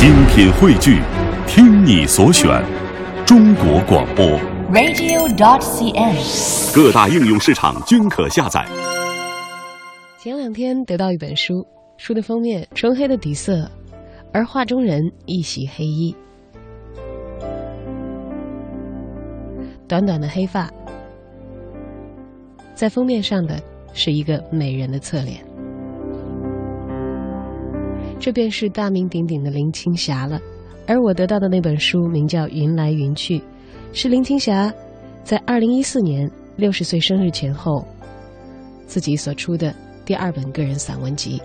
精品汇聚，听你所选，中国广播。radio.dot.cn，。各大应用市场均可下载。前两天得到一本书，书的封面纯黑的底色，而画中人一袭黑衣，短短的黑发，在封面上的是一个美人的侧脸，这便是大名鼎鼎的林青霞了。而我得到的那本书名叫《云来云去》，是林青霞在二零一四年六十岁生日前后自己所出的第二本个人散文集。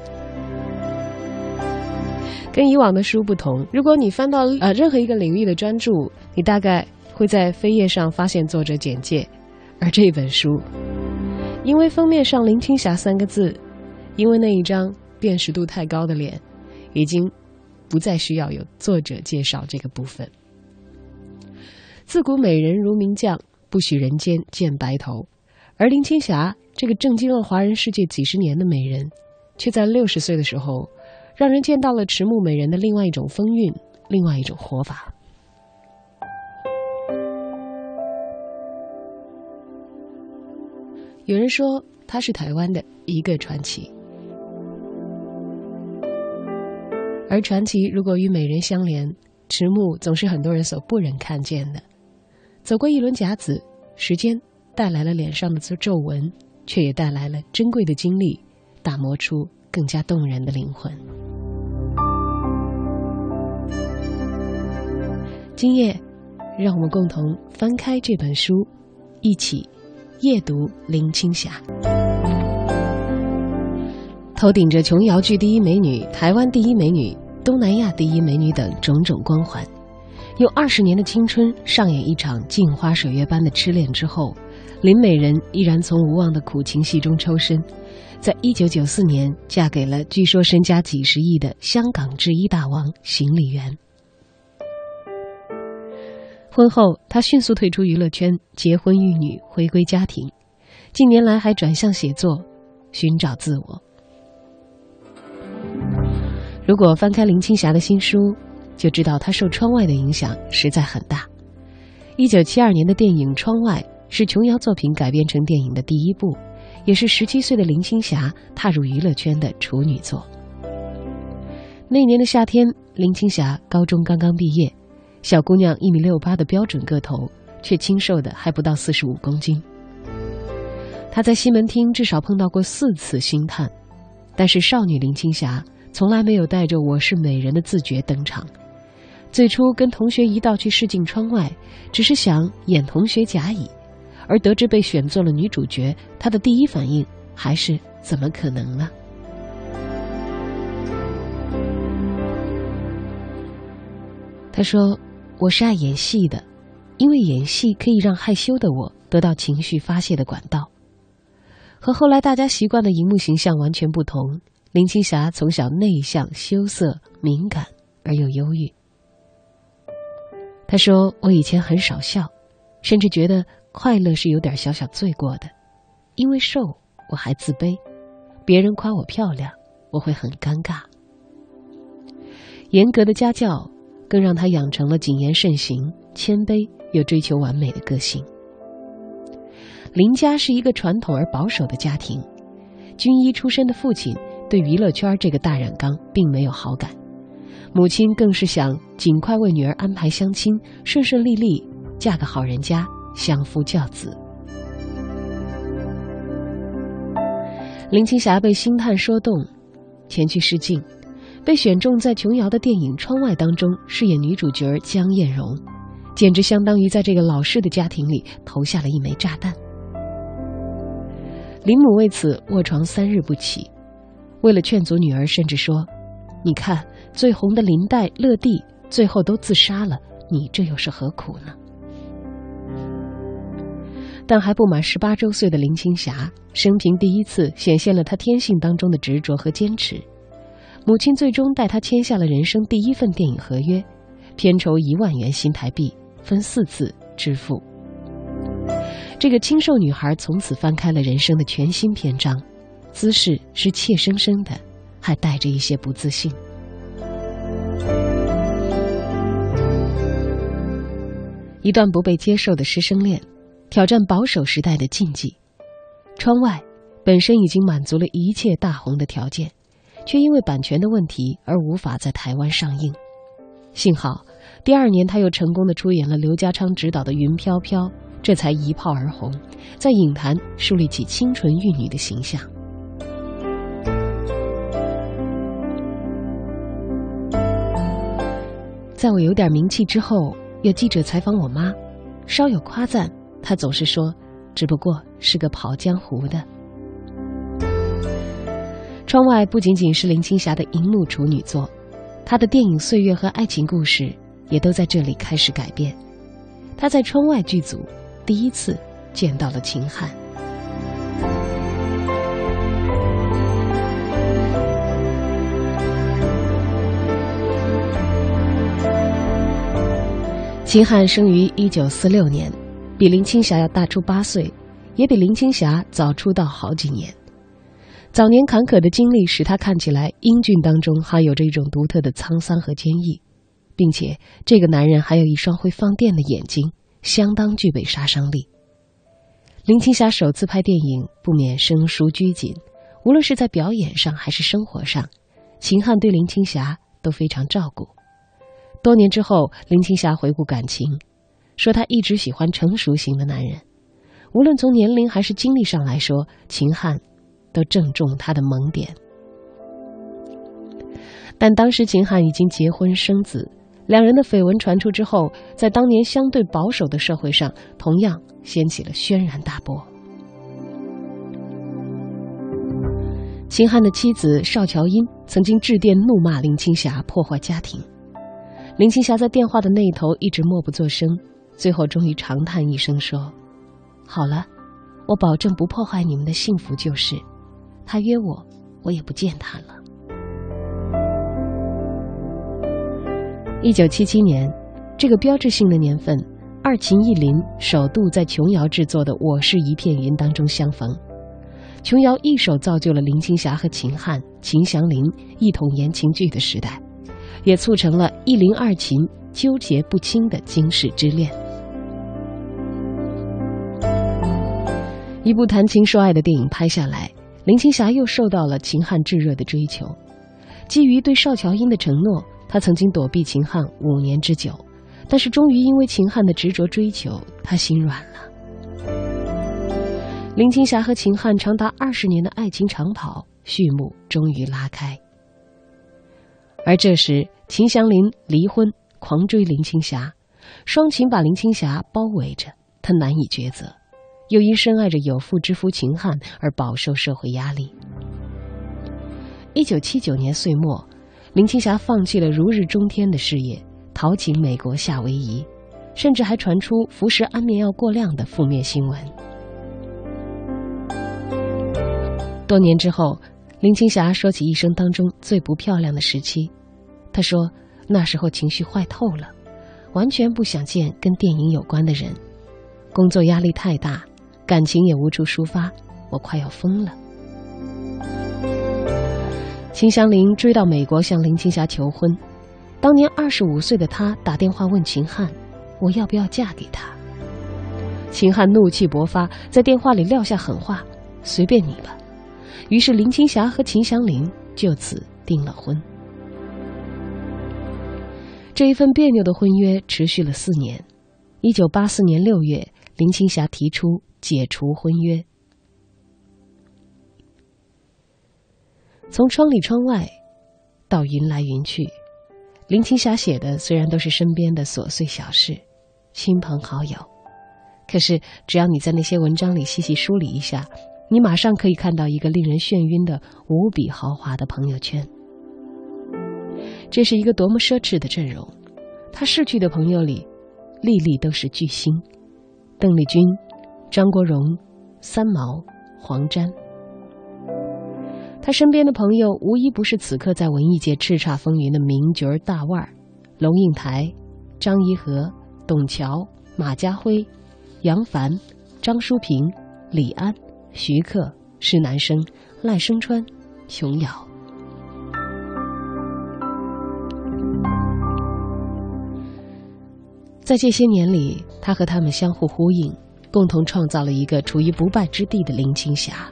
跟以往的书不同，如果你翻到呃任何一个领域的专著，你大概会在扉页上发现作者简介，而这本书，因为封面上“林青霞”三个字，因为那一张辨识度太高的脸，已经不再需要有作者介绍这个部分。自古美人如名将，不许人间见白头。而林青霞这个震惊了华人世界几十年的美人，却在六十岁的时候，让人见到了迟暮美人的另外一种风韵，另外一种活法。有人说她是台湾的一个传奇，而传奇如果与美人相连，迟暮总是很多人所不忍看见的。走过一轮甲子，时间带来了脸上的皱纹，却也带来了珍贵的经历，打磨出更加动人的灵魂。今夜，让我们共同翻开这本书，一起夜读林青霞。头顶着琼瑶剧第一美女、台湾第一美女、东南亚第一美女等种种光环。用二十年的青春上演一场镜花水月般的痴恋之后，林美人依然从无望的苦情戏中抽身，在一九九四年嫁给了据说身家几十亿的香港制衣大王邢李元。婚后，她迅速退出娱乐圈，结婚育女，回归家庭。近年来还转向写作，寻找自我。如果翻开林青霞的新书，就知道她受窗外的影响实在很大。一九七二年的电影《窗外》是琼瑶作品改编成电影的第一部，也是十七岁的林青霞踏入娱乐圈的处女作。那年的夏天，林青霞高中刚刚毕业，小姑娘一米六八的标准个头，却清瘦的还不到四十五公斤。她在西门町至少碰到过四次星探，但是少女林青霞从来没有带着“我是美人”的自觉登场。最初跟同学一道去试镜窗外，只是想演同学甲乙，而得知被选做了女主角，她的第一反应还是怎么可能呢？她说：“我是爱演戏的，因为演戏可以让害羞的我得到情绪发泄的管道。和后来大家习惯的荧幕形象完全不同。林青霞从小内向、羞涩、敏感而又忧郁。”她说：“我以前很少笑，甚至觉得快乐是有点小小罪过的，因为瘦我还自卑，别人夸我漂亮，我会很尴尬。严格的家教更让他养成了谨言慎行、谦卑又追求完美的个性。林家是一个传统而保守的家庭，军医出身的父亲对娱乐圈这个大染缸并没有好感。”母亲更是想尽快为女儿安排相亲，顺顺利利嫁个好人家，相夫教子。林青霞被星探说动，前去试镜，被选中在琼瑶的电影《窗外》当中饰演女主角江艳蓉，简直相当于在这个老式的家庭里投下了一枚炸弹。林母为此卧床三日不起，为了劝阻女儿，甚至说：“你看。”最红的林黛、乐蒂最后都自杀了，你这又是何苦呢？但还不满十八周岁的林青霞，生平第一次显现了她天性当中的执着和坚持。母亲最终带她签下了人生第一份电影合约，片酬一万元新台币，分四次支付。这个清瘦女孩从此翻开了人生的全新篇章，姿势是怯生生的还带着一些不自信。一段不被接受的师生恋挑战保守时代的禁忌。窗外本身已经满足了一切大红的条件却因为版权的问题而无法在台湾上映。幸好第二年他又成功的出演了刘家昌执导的云飘飘这才一炮而红在影坛树立起清纯玉女的形象。在我有点名气之后，有记者采访我妈，稍有夸赞，她总是说：“只不过是个跑江湖的。”窗外不仅仅是林青霞的荧幕处女作，她的电影岁月和爱情故事也都在这里开始改变。她在窗外剧组第一次见到了秦汉。秦汉生于一九四六年，比林青霞要大出八岁，也比林青霞早出道好几年。早年坎坷的经历使他看起来英俊当中还有着一种独特的沧桑和坚毅，并且这个男人还有一双会放电的眼睛，相当具备杀伤力。林青霞首次拍电影不免生疏拘谨，无论是在表演上还是生活上，秦汉对林青霞都非常照顾。多年之后，林青霞回顾感情，说她一直喜欢成熟型的男人，无论从年龄还是经历上来说，秦汉都正中她的萌点。但当时秦汉已经结婚生子，两人的绯闻传出之后，在当年相对保守的社会上，同样掀起了轩然大波。秦汉的妻子邵乔英曾经致电怒骂林青霞破坏家庭。林青霞在电话的那一头一直默不作声，最后终于长叹一声说：“好了，我保证不破坏你们的幸福。”就是，他约我，我也不见他了。一九七七年，这个标志性的年份，二秦一林首度在琼瑶制作的《我是一片云》当中相逢，琼瑶一手造就了林青霞和秦汉、秦祥林一统言情剧的时代。也促成了一林二秦纠结不清的惊世之恋。一部谈情说爱的电影拍下来，林青霞又受到了秦汉炙热的追求。基于对邵乔英的承诺，她曾经躲避秦汉五年之久，但是终于因为秦汉的执着追求，她心软了。林青霞和秦汉长达二十年的爱情长跑序幕终于拉开。而这时，秦祥林离婚，狂追林青霞，双秦把林青霞包围着，他难以抉择，又因深爱着有妇之夫秦汉而饱受社会压力。一九七九年岁末，林青霞放弃了如日中天的事业，逃情美国夏威夷，甚至还传出服食安眠药过量的负面新闻。多年之后。林青霞说起一生当中最不漂亮的时期，她说：“那时候情绪坏透了，完全不想见跟电影有关的人，工作压力太大，感情也无处抒发，我快要疯了。”秦祥林追到美国向林青霞求婚，当年二十五岁的他打电话问秦汉：“我要不要嫁给他？”秦汉怒气勃发，在电话里撂下狠话：“随便你吧。”于是林青霞和秦祥林就此订了婚。这一份别扭的婚约持续了四年。一九八四年六月，林青霞提出解除婚约。从窗里窗外，到云来云去，林青霞写的虽然都是身边的琐碎小事、亲朋好友，可是只要你在那些文章里细细梳理一下。你马上可以看到一个令人眩晕的无比豪华的朋友圈。这是一个多么奢侈的阵容！他逝去的朋友里，粒粒都是巨星：邓丽君、张国荣、三毛、黄沾。他身边的朋友无一不是此刻在文艺界叱咤风云的名角大腕儿：龙应台、张颐和、董桥、马家辉、杨凡、张淑平、李安。徐克、施南生、赖声川、琼瑶。在这些年里，他和他们相互呼应，共同创造了一个处于不败之地的林青霞。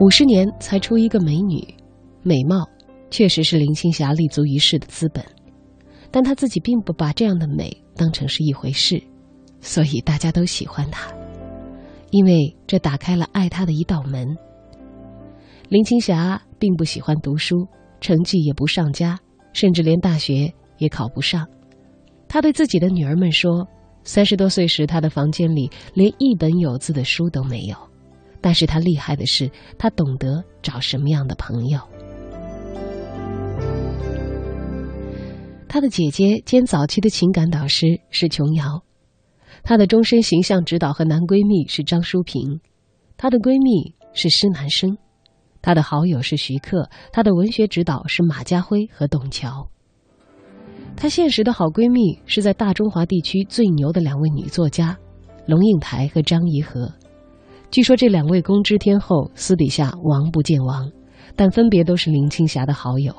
五十年才出一个美女，美貌确实是林青霞立足于世的资本，但她自己并不把这样的美当成是一回事，所以大家都喜欢她，因为这打开了爱她的一道门。林青霞并不喜欢读书，成绩也不上佳，甚至连大学也考不上。她对自己的女儿们说：“三十多岁时，她的房间里连一本有字的书都没有。”但是他厉害的是，他懂得找什么样的朋友。他的姐姐兼早期的情感导师是琼瑶，她的终身形象指导和男闺蜜是张淑平，她的闺蜜是施南生，她的好友是徐克，她的文学指导是马家辉和董桥。她现实的好闺蜜是在大中华地区最牛的两位女作家，龙应台和张怡和。据说这两位公知天后私底下王不见王，但分别都是林青霞的好友。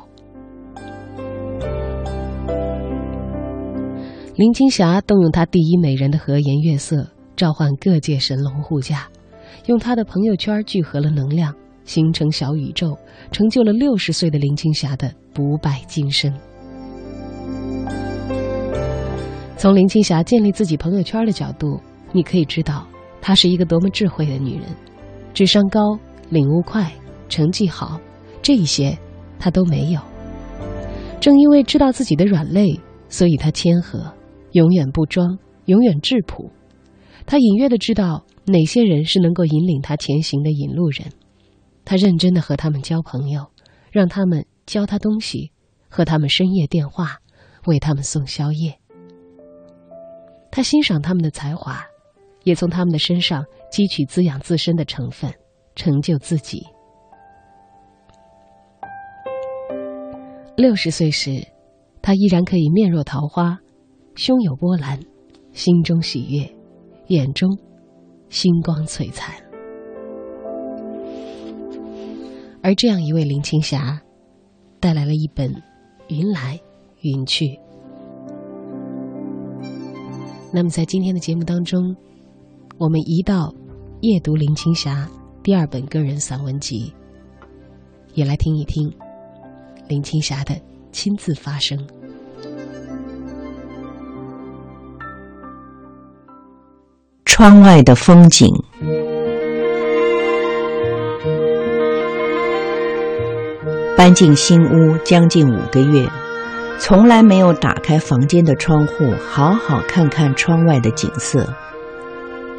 林青霞动用她第一美人的和颜悦色，召唤各界神龙护驾，用她的朋友圈聚合了能量，形成小宇宙，成就了六十岁的林青霞的不败金身。从林青霞建立自己朋友圈的角度，你可以知道。她是一个多么智慧的女人，智商高，领悟快，成绩好，这一些她都没有。正因为知道自己的软肋，所以她谦和，永远不装，永远质朴。他隐约的知道哪些人是能够引领他前行的引路人，他认真的和他们交朋友，让他们教他东西，和他们深夜电话，为他们送宵夜。他欣赏他们的才华。也从他们的身上汲取滋养自身的成分，成就自己。六十岁时，他依然可以面若桃花，胸有波澜，心中喜悦，眼中星光璀璨。而这样一位林青霞，带来了一本《云来云去》。那么，在今天的节目当中。我们一道夜读林青霞第二本个人散文集，也来听一听林青霞的亲自发声。窗外的风景，搬进新屋将近五个月，从来没有打开房间的窗户，好好看看窗外的景色。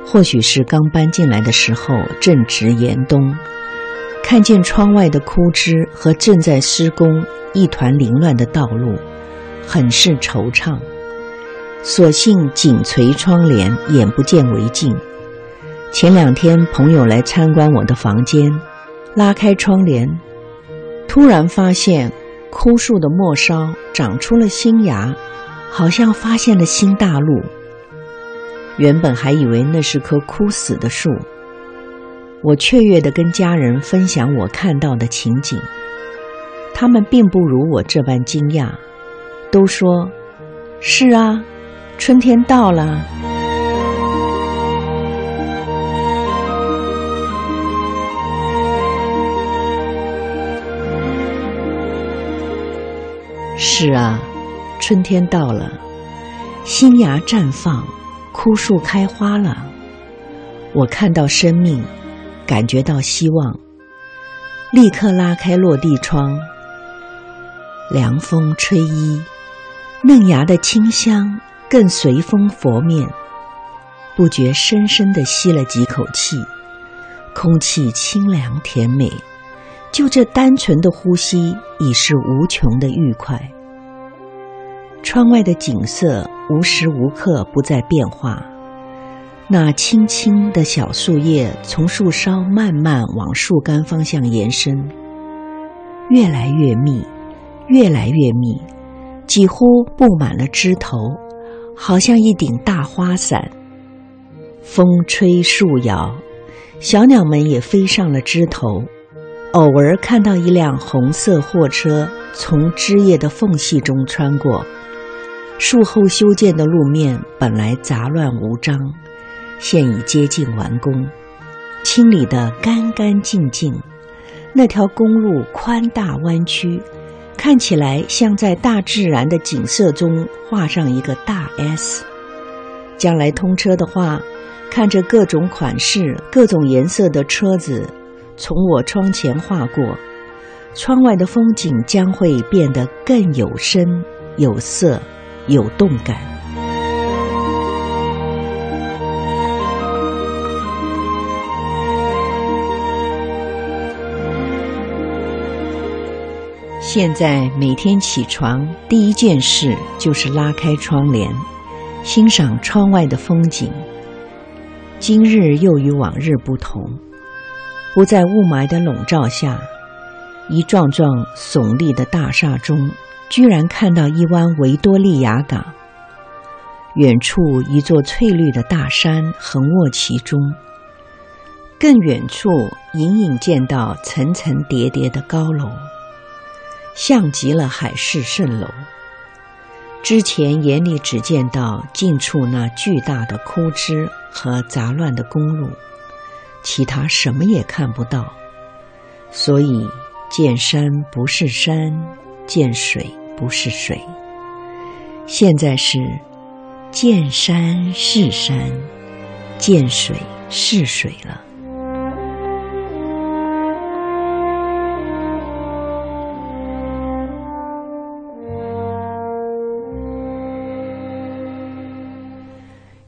或许是刚搬进来的时候正值严冬，看见窗外的枯枝和正在施工、一团凌乱的道路，很是惆怅。索性紧垂窗帘，眼不见为净。前两天朋友来参观我的房间，拉开窗帘，突然发现枯树的末梢长出了新芽，好像发现了新大陆。原本还以为那是棵枯死的树，我雀跃地跟家人分享我看到的情景，他们并不如我这般惊讶，都说：“是啊，春天到了。”是啊，春天到了，新芽绽放。枯树开花了，我看到生命，感觉到希望，立刻拉开落地窗，凉风吹衣，嫩芽的清香更随风拂面，不觉深深的吸了几口气，空气清凉甜美，就这单纯的呼吸已是无穷的愉快。窗外的景色无时无刻不在变化，那青青的小树叶从树梢慢慢往树干方向延伸，越来越密，越来越密，几乎布满了枝头，好像一顶大花伞。风吹树摇，小鸟们也飞上了枝头，偶尔看到一辆红色货车从枝叶的缝隙中穿过。树后修建的路面本来杂乱无章，现已接近完工，清理得干干净净。那条公路宽大弯曲，看起来像在大自然的景色中画上一个大 S。将来通车的话，看着各种款式、各种颜色的车子从我窗前划过，窗外的风景将会变得更有深、有色、有动感。现在每天起床第一件事就是拉开窗帘。欣赏窗外的风景。今日又与往日不同，不在雾霾的笼罩下，一幢幢耸立的大厦中，居然看到一湾维多利亚港。远处一座翠绿的大山横卧其中，更远处隐隐见到层层叠叠的高楼，像极了海市蜃楼。之前眼里只见到近处那巨大的枯枝和杂乱的公路，其他什么也看不到。所以见山不是山，见水不是水。现在是见山是山，见水是水了。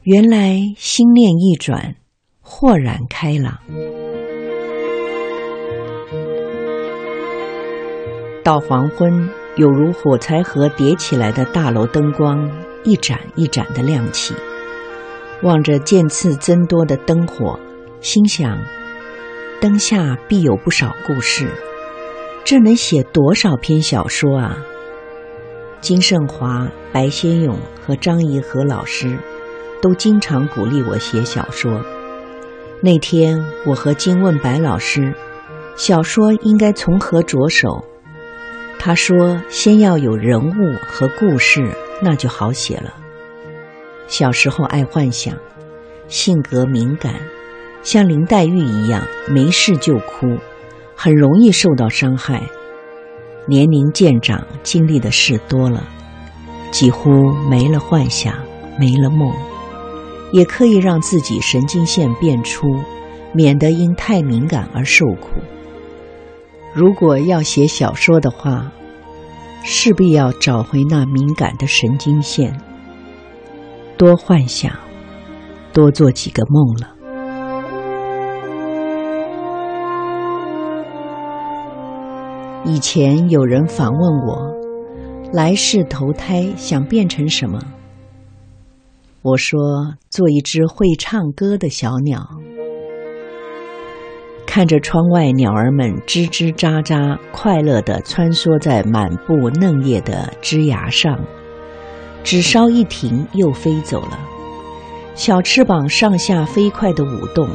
原来心念一转，豁然开朗。到黄昏，有如火柴盒叠起来的大楼灯光，一盏一盏的亮起。望着渐次增多的灯火，心想：灯下必有不少故事，这能写多少篇小说啊！金盛华、白先勇和张颐和老师。都经常鼓励我写小说。那天，我和金问白老师，小说应该从何着手？他说：“先要有人物和故事，那就好写了。”小时候爱幻想，性格敏感，像林黛玉一样，没事就哭，很容易受到伤害。年龄渐长，经历的事多了，几乎没了幻想，没了梦。也可以让自己神经线变粗，免得因太敏感而受苦。如果要写小说的话，势必要找回那敏感的神经线，多幻想，多做几个梦了。以前有人访问我，来世投胎想变成什么？我说：“做一只会唱歌的小鸟，看着窗外鸟儿们吱吱喳喳，快乐地穿梭在满布嫩叶的枝芽上，只稍一停又飞走了。小翅膀上下飞快地舞动，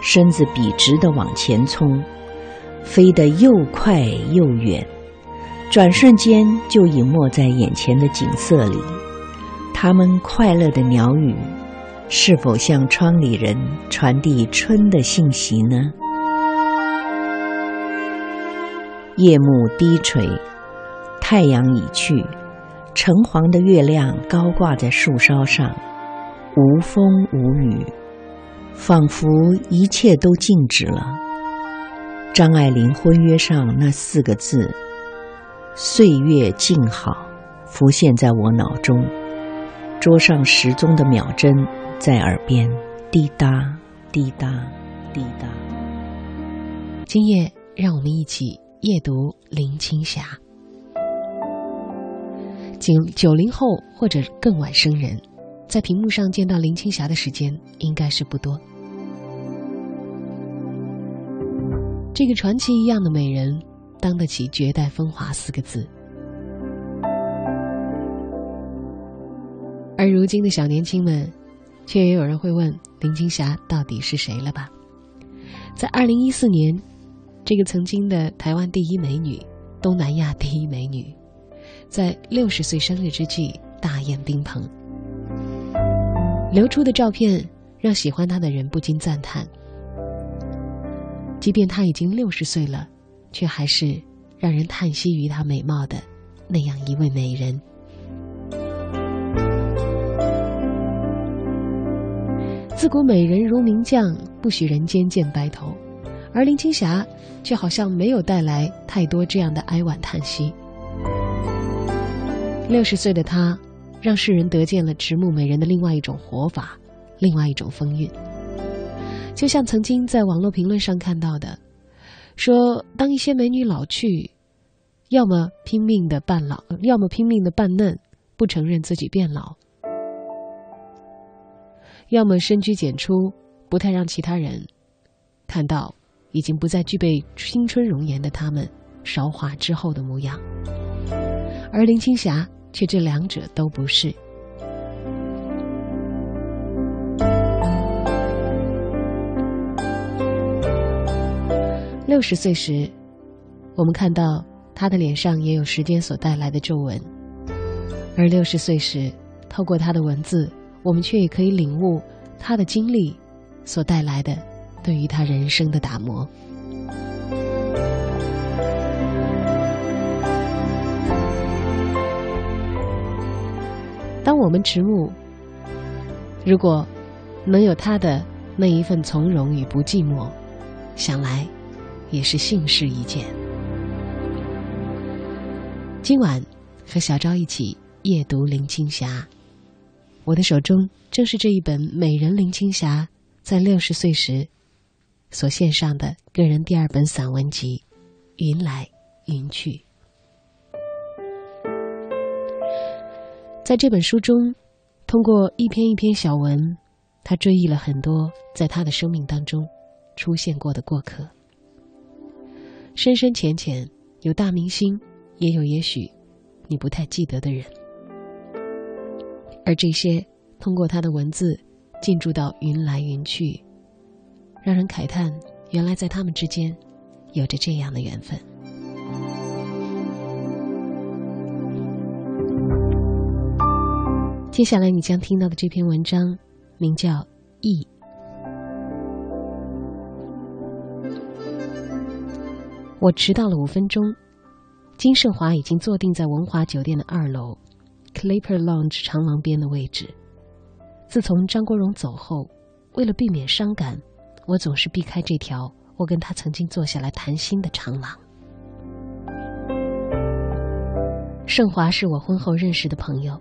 身子笔直地往前冲，飞得又快又远，转瞬间就隐没在眼前的景色里。”他们快乐的鸟语，是否向窗里人传递春的信息呢？夜幕低垂，太阳已去，橙黄的月亮高挂在树梢上，无风无雨，仿佛一切都静止了。张爱玲婚约上那四个字“岁月静好”，浮现在我脑中。桌上时钟的秒针在耳边滴答滴答滴答。今夜，让我们一起夜读林青霞。九九零后或者更晚生人，在屏幕上见到林青霞的时间应该是不多。这个传奇一样的美人，当得起“绝代风华”四个字。而如今的小年轻们，却也有人会问林青霞到底是谁了吧？在二零一四年，这个曾经的台湾第一美女、东南亚第一美女，在六十岁生日之际大宴宾朋。流出的照片让喜欢她的人不禁赞叹：即便她已经六十岁了，却还是让人叹息于她美貌的那样一位美人。自古美人如名将，不许人间见白头。而林青霞却好像没有带来太多这样的哀婉叹息。六十岁的她，让世人得见了迟暮美人的另外一种活法，另外一种风韵。就像曾经在网络评论上看到的，说当一些美女老去，要么拼命的扮老，要么拼命的扮嫩，不承认自己变老。要么深居简出，不太让其他人看到已经不再具备青春容颜的他们韶华之后的模样，而林青霞却这两者都不是。六十岁时，我们看到她的脸上也有时间所带来的皱纹，而六十岁时，透过她的文字。我们却也可以领悟他的经历所带来的对于他人生的打磨。当我们迟暮，如果能有他的那一份从容与不寂寞，想来也是幸事一件。今晚和小昭一起夜读林青霞。我的手中正是这一本美人林青霞在六十岁时所献上的个人第二本散文集《云来云去》。在这本书中，通过一篇一篇小文，他追忆了很多在他的生命当中出现过的过客，深深浅浅，有大明星，也有也许你不太记得的人。而这些通过他的文字进驻到云来云去，让人慨叹，原来在他们之间有着这样的缘分。接下来你将听到的这篇文章，名叫《忆》。我迟到了五分钟，金盛华已经坐定在文华酒店的二楼。Clipper Lounge 长廊边的位置。自从张国荣走后，为了避免伤感，我总是避开这条我跟他曾经坐下来谈心的长廊。盛华是我婚后认识的朋友，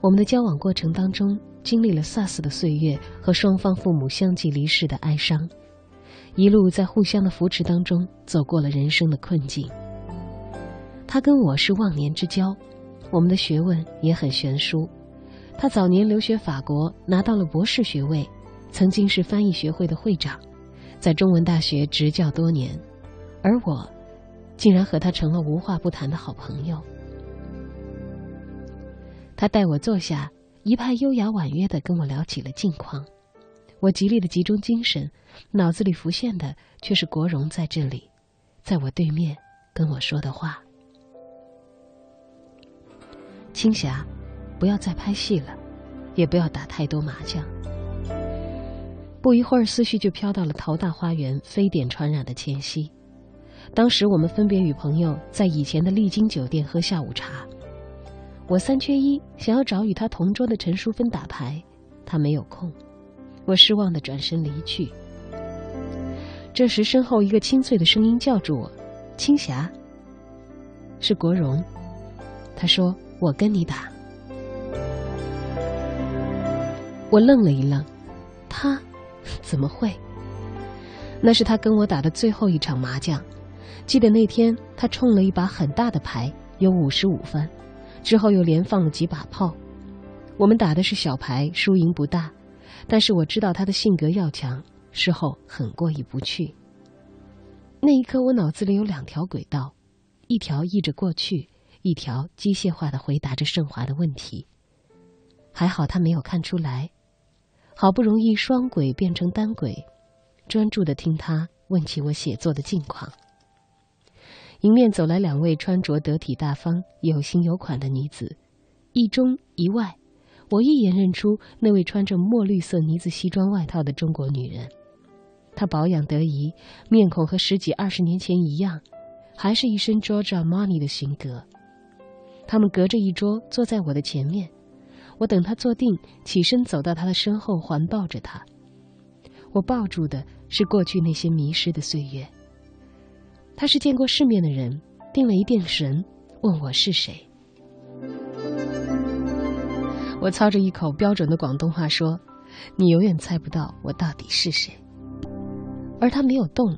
我们的交往过程当中经历了 SARS 的岁月和双方父母相继离世的哀伤，一路在互相的扶持当中走过了人生的困境。他跟我是忘年之交。我们的学问也很悬殊。他早年留学法国，拿到了博士学位，曾经是翻译学会的会长，在中文大学执教多年。而我，竟然和他成了无话不谈的好朋友。他带我坐下，一派优雅婉约的跟我聊起了近况。我极力的集中精神，脑子里浮现的却是国荣在这里，在我对面跟我说的话。青霞，不要再拍戏了，也不要打太多麻将。不一会儿，思绪就飘到了桃大花园非典传染的前夕。当时我们分别与朋友在以前的丽晶酒店喝下午茶。我三缺一，想要找与他同桌的陈淑芬打牌，他没有空。我失望的转身离去。这时，身后一个清脆的声音叫住我：“青霞。”是国荣。他说。我跟你打，我愣了一愣，他怎么会？那是他跟我打的最后一场麻将。记得那天他冲了一把很大的牌，有五十五分，之后又连放了几把炮。我们打的是小牌，输赢不大，但是我知道他的性格要强，事后很过意不去。那一刻，我脑子里有两条轨道，一条忆着过去。一条机械化的回答着盛华的问题。还好他没有看出来，好不容易双轨变成单轨，专注的听他问起我写作的近况。迎面走来两位穿着得体大方、有型有款的女子，一中一外，我一眼认出那位穿着墨绿色呢子西装外套的中国女人。她保养得宜，面孔和十几二十年前一样，还是一身 Giorgio Armani 的型格。他们隔着一桌坐在我的前面，我等他坐定，起身走到他的身后，环抱着他。我抱住的是过去那些迷失的岁月。他是见过世面的人，定了一定神，问我是谁。我操着一口标准的广东话说：“你永远猜不到我到底是谁。”而他没有动，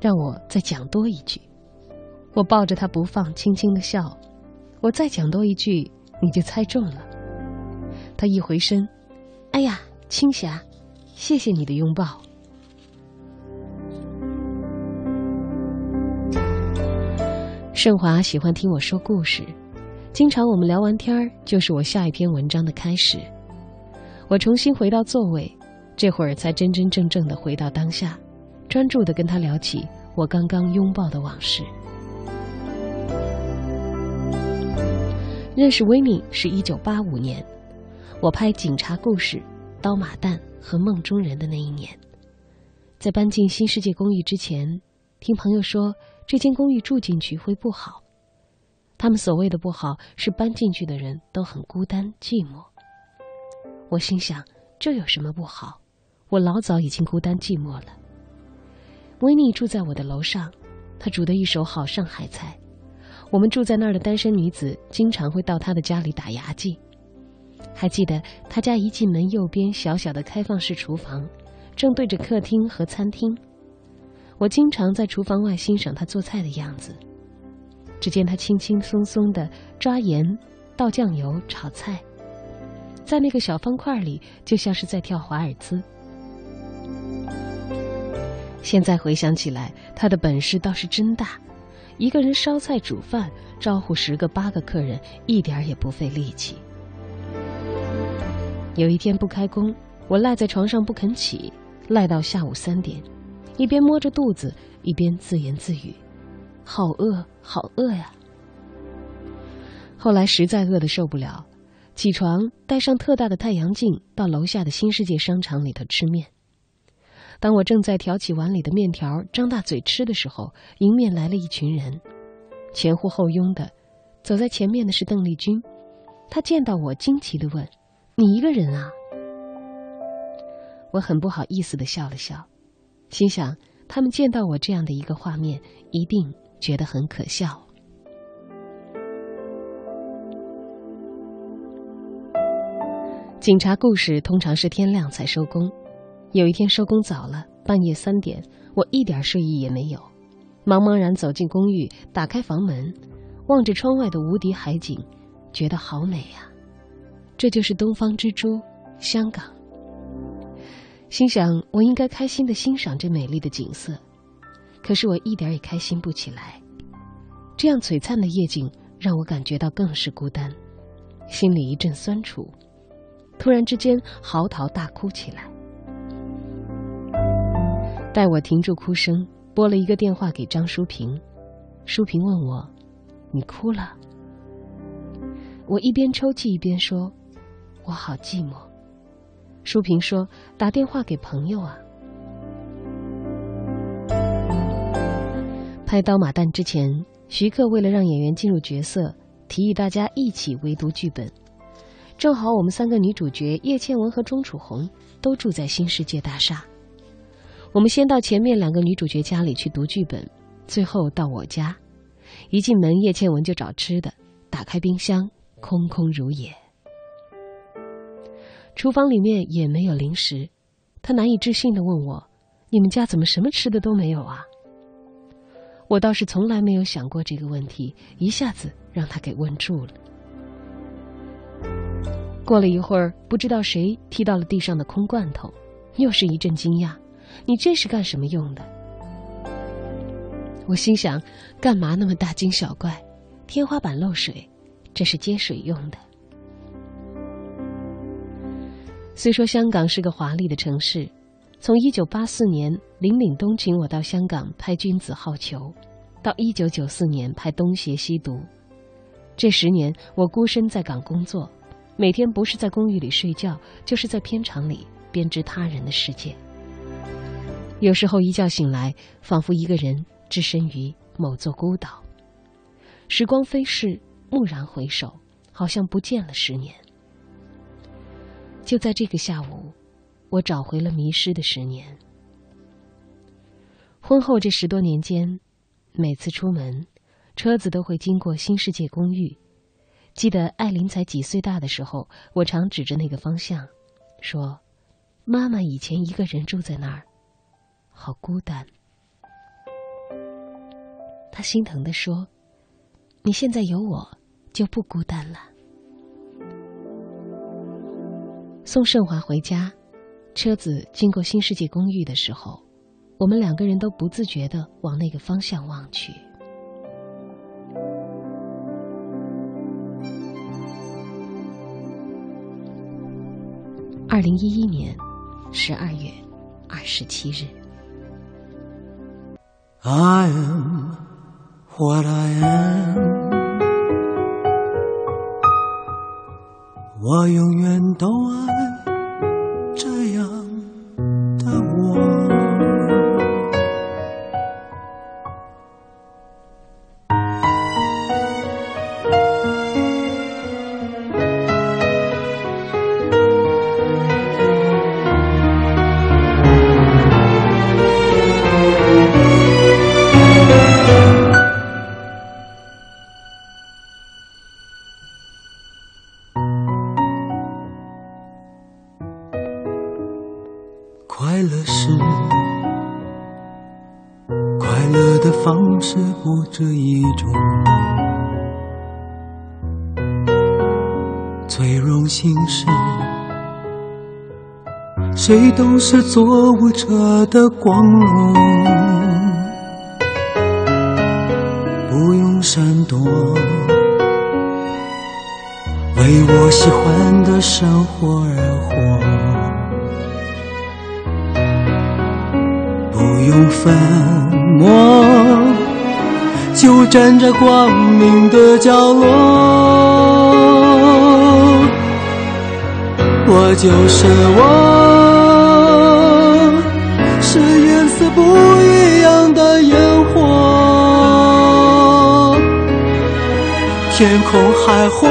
让我再讲多一句。我抱着他不放，轻轻的笑。我再讲多一句，你就猜中了。他一回身，哎呀，青霞，谢谢你的拥抱。盛华喜欢听我说故事，经常我们聊完天儿，就是我下一篇文章的开始。我重新回到座位，这会儿才真真正正的回到当下，专注的跟他聊起我刚刚拥抱的往事。认识维尼是一九八五年，我拍《警察故事》《刀马旦》和《梦中人》的那一年，在搬进新世界公寓之前，听朋友说。这间公寓住进去会不好，他们所谓的不好是搬进去的人都很孤单寂寞。我心想，这有什么不好？我老早已经孤单寂寞了。维尼住在我的楼上，他煮的一手好上海菜。我们住在那儿的单身女子经常会到他的家里打牙祭。还记得他家一进门右边小小的开放式厨房，正对着客厅和餐厅。我经常在厨房外欣赏他做菜的样子。只见他轻轻松松的抓盐、倒酱油、炒菜，在那个小方块里，就像是在跳华尔兹。现在回想起来，他的本事倒是真大，一个人烧菜煮饭，招呼十个八个客人，一点也不费力气。有一天不开工，我赖在床上不肯起，赖到下午三点。一边摸着肚子，一边自言自语：“好饿，好饿呀！”后来实在饿得受不了，起床戴上特大的太阳镜，到楼下的新世界商场里头吃面。当我正在挑起碗里的面条，张大嘴吃的时候，迎面来了一群人，前呼后拥的。走在前面的是邓丽君，她见到我，惊奇的问：“你一个人啊？”我很不好意思的笑了笑。心想，他们见到我这样的一个画面，一定觉得很可笑。警察故事通常是天亮才收工，有一天收工早了，半夜三点，我一点睡意也没有，茫茫然走进公寓，打开房门，望着窗外的无敌海景，觉得好美呀！这就是东方之珠，香港。心想，我应该开心的欣赏这美丽的景色，可是我一点也开心不起来。这样璀璨的夜景让我感觉到更是孤单，心里一阵酸楚，突然之间嚎啕大哭起来。待我停住哭声，拨了一个电话给张淑平，淑平问我：“你哭了？”我一边抽泣一边说：“我好寂寞。”淑萍说：“打电话给朋友啊。”拍《刀马旦》之前，徐克为了让演员进入角色，提议大家一起围读剧本。正好我们三个女主角叶倩文和钟楚红都住在新世界大厦。我们先到前面两个女主角家里去读剧本，最后到我家。一进门，叶倩文就找吃的，打开冰箱，空空如也。厨房里面也没有零食，他难以置信的问我：“你们家怎么什么吃的都没有啊？”我倒是从来没有想过这个问题，一下子让他给问住了。过了一会儿，不知道谁踢到了地上的空罐头，又是一阵惊讶：“你这是干什么用的？”我心想：“干嘛那么大惊小怪？天花板漏水，这是接水用的。”虽说香港是个华丽的城市，从一九八四年林岭东请我到香港拍《君子好逑》，到一九九四年拍《东邪西毒》，这十年，我孤身在港工作，每天不是在公寓里睡觉，就是在片场里编织他人的世界。有时候一觉醒来，仿佛一个人置身于某座孤岛。时光飞逝，蓦然回首，好像不见了十年。就在这个下午，我找回了迷失的十年。婚后这十多年间，每次出门。车子都会经过新世界公寓。记得艾琳才几岁大的时候，我常指着那个方向，说：“妈妈以前一个人住在那儿，好孤单。”他心疼地说：“你现在有我，就不孤单了。”送盛华回家，车子经过新世界公寓的时候，我们两个人都不自觉地往那个方向望去。二零一一年十二月二十七日。I am what I am，我永远都爱是做舞者的光荣，不用闪躲，为我喜欢的生活而活，不用粉墨。就站在光明的角落，我就是我，是颜色不一样的烟火，天空海阔，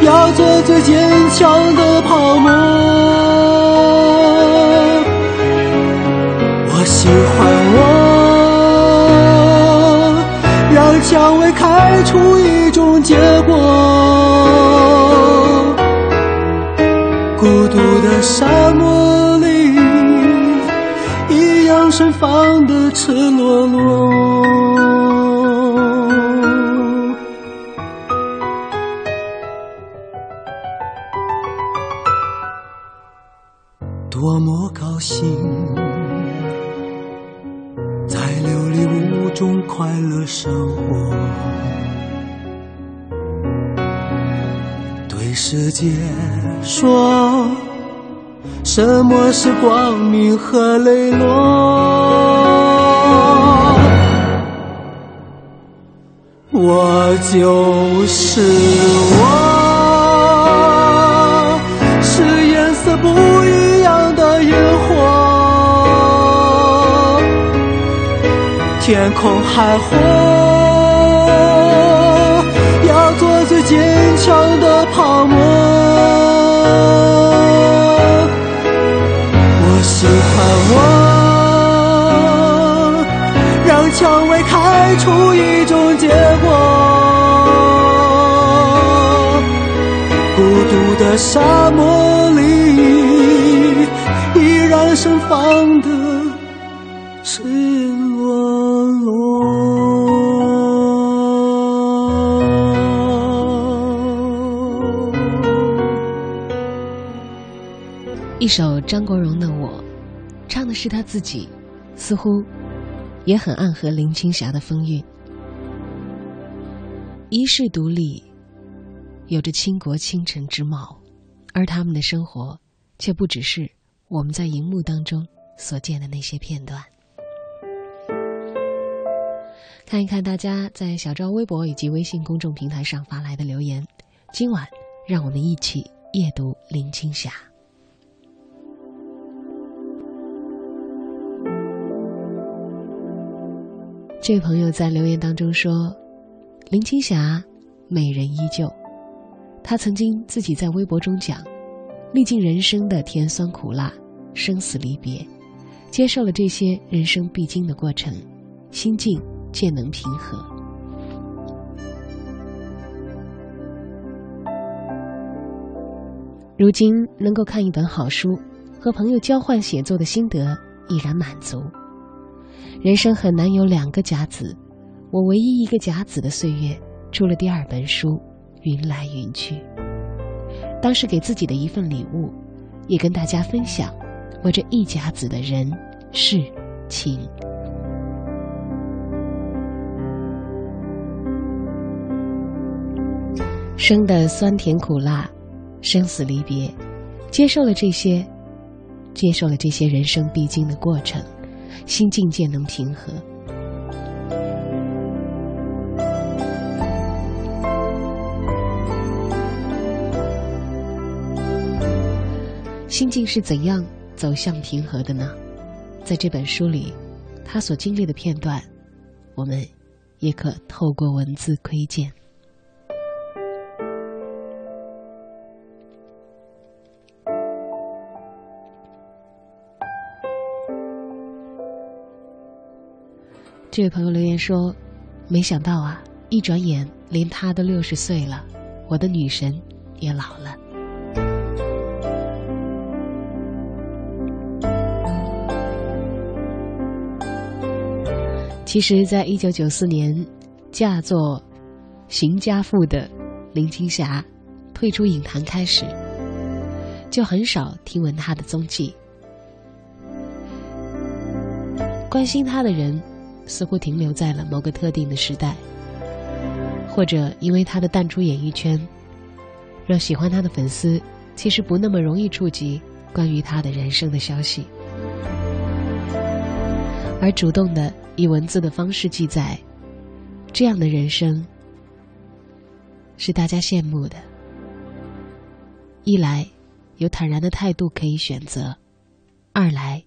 要做最坚强的泡沫，我喜欢我。让蔷薇开出一种结果，孤独的山什么是光明和磊落？我就是我。是颜色不一样的烟火天空海阔，要做最坚强的泡沫。张国荣的《我》，唱的是他自己，似乎也很暗合林青霞的风韵。一世独立，有着倾国倾城之貌，而他们的生活却不只是我们在荧幕当中所见的那些片段。看一看大家在小赵微博以及微信公众平台上发来的留言。今晚，让我们一起夜读林青霞。这位朋友在留言当中说：“林青霞，美人依旧。她曾经自己在微博中讲，历尽人生的甜酸苦辣、生死离别，接受了这些人生必经的过程，心境渐能平和。如今能够看一本好书，和朋友交换写作的心得，已然满足。”人生很难有两个甲子，我唯一一个甲子的岁月，出了第二本书《云来云去》。当时给自己的一份礼物，也跟大家分享我这一甲子的人事情。生的酸甜苦辣，生死离别，接受了这些，接受了这些人生必经的过程。心境渐能平和。心境是怎样走向平和的呢？在这本书里，他所经历的片段，我们也可透过文字窥见。这位朋友留言说：“没想到啊，一转眼连他都六十岁了，我的女神也老了。”其实，在一九九四年嫁作邢家妇的林青霞退出影坛开始，就很少听闻她的踪迹。关心她的人。似乎停留在了某个特定的时代，或者因为他的淡出演艺圈，让喜欢他的粉丝其实不那么容易触及关于他的人生的消息，而主动的以文字的方式记载，这样的人生是大家羡慕的。一来有坦然的态度可以选择，二来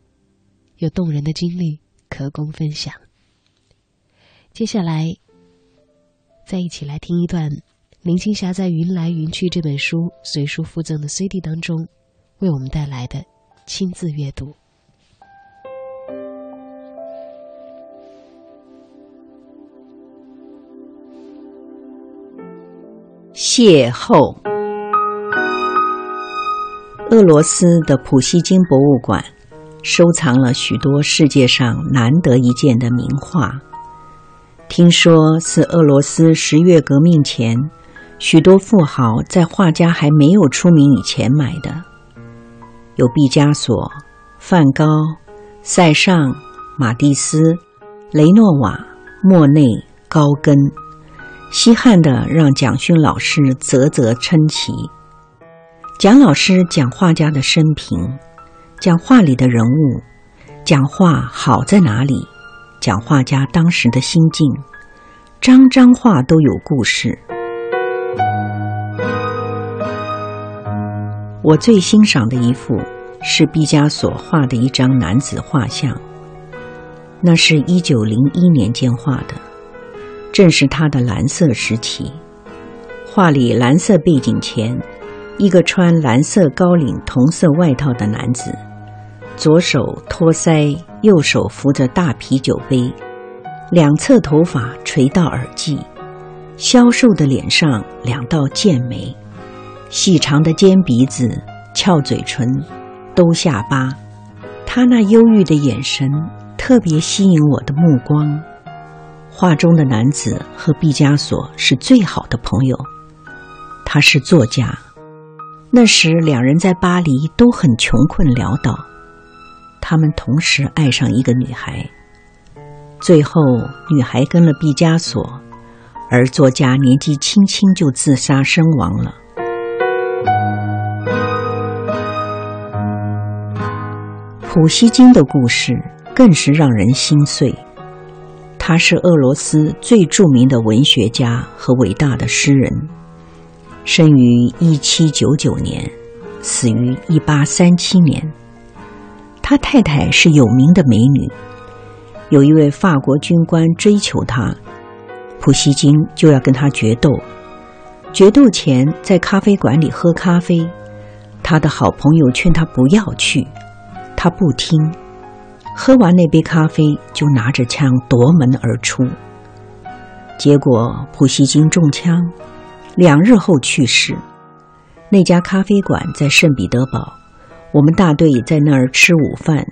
有动人的经历可供分享。接下来，再一起来听一段林青霞在《云来云去》这本书随书附赠的 CD 当中为我们带来的亲自阅读。邂逅。俄罗斯的普希金博物馆收藏了许多世界上难得一见的名画。听说是俄罗斯十月革命前，许多富豪在画家还没有出名以前买的，有毕加索、梵高、塞尚、马蒂斯、雷诺瓦、莫内、高更，稀罕的让蒋勋老师啧啧称奇。蒋老师讲画家的生平，讲画里的人物，讲画好在哪里？讲画家当时的心境，张张画都有故事。我最欣赏的一幅是毕加索画的一张男子画像，那是一九零一年间画的，正是他的蓝色时期。画里蓝色背景前，一个穿蓝色高领同色外套的男子。左手托腮，右手扶着大啤酒杯，两侧头发垂到耳际，消瘦的脸上两道剑眉，细长的尖鼻子，翘嘴唇，兜下巴。他那忧郁的眼神特别吸引我的目光。画中的男子和毕加索是最好的朋友。他是作家，那时两人在巴黎都很穷困潦倒。他们同时爱上一个女孩，最后女孩跟了毕加索，而作家年纪轻轻就自杀身亡了。普希金的故事更是让人心碎。他是俄罗斯最著名的文学家和伟大的诗人，生于一七九九年，死于一八三七年。他太太是有名的美女，有一位法国军官追求她，普希金就要跟他决斗。决斗前在咖啡馆里喝咖啡，他的好朋友劝他不要去，他不听。喝完那杯咖啡，就拿着枪夺门而出。结果普希金中枪，两日后去世。那家咖啡馆在圣彼得堡，我们大队在那儿吃午饭。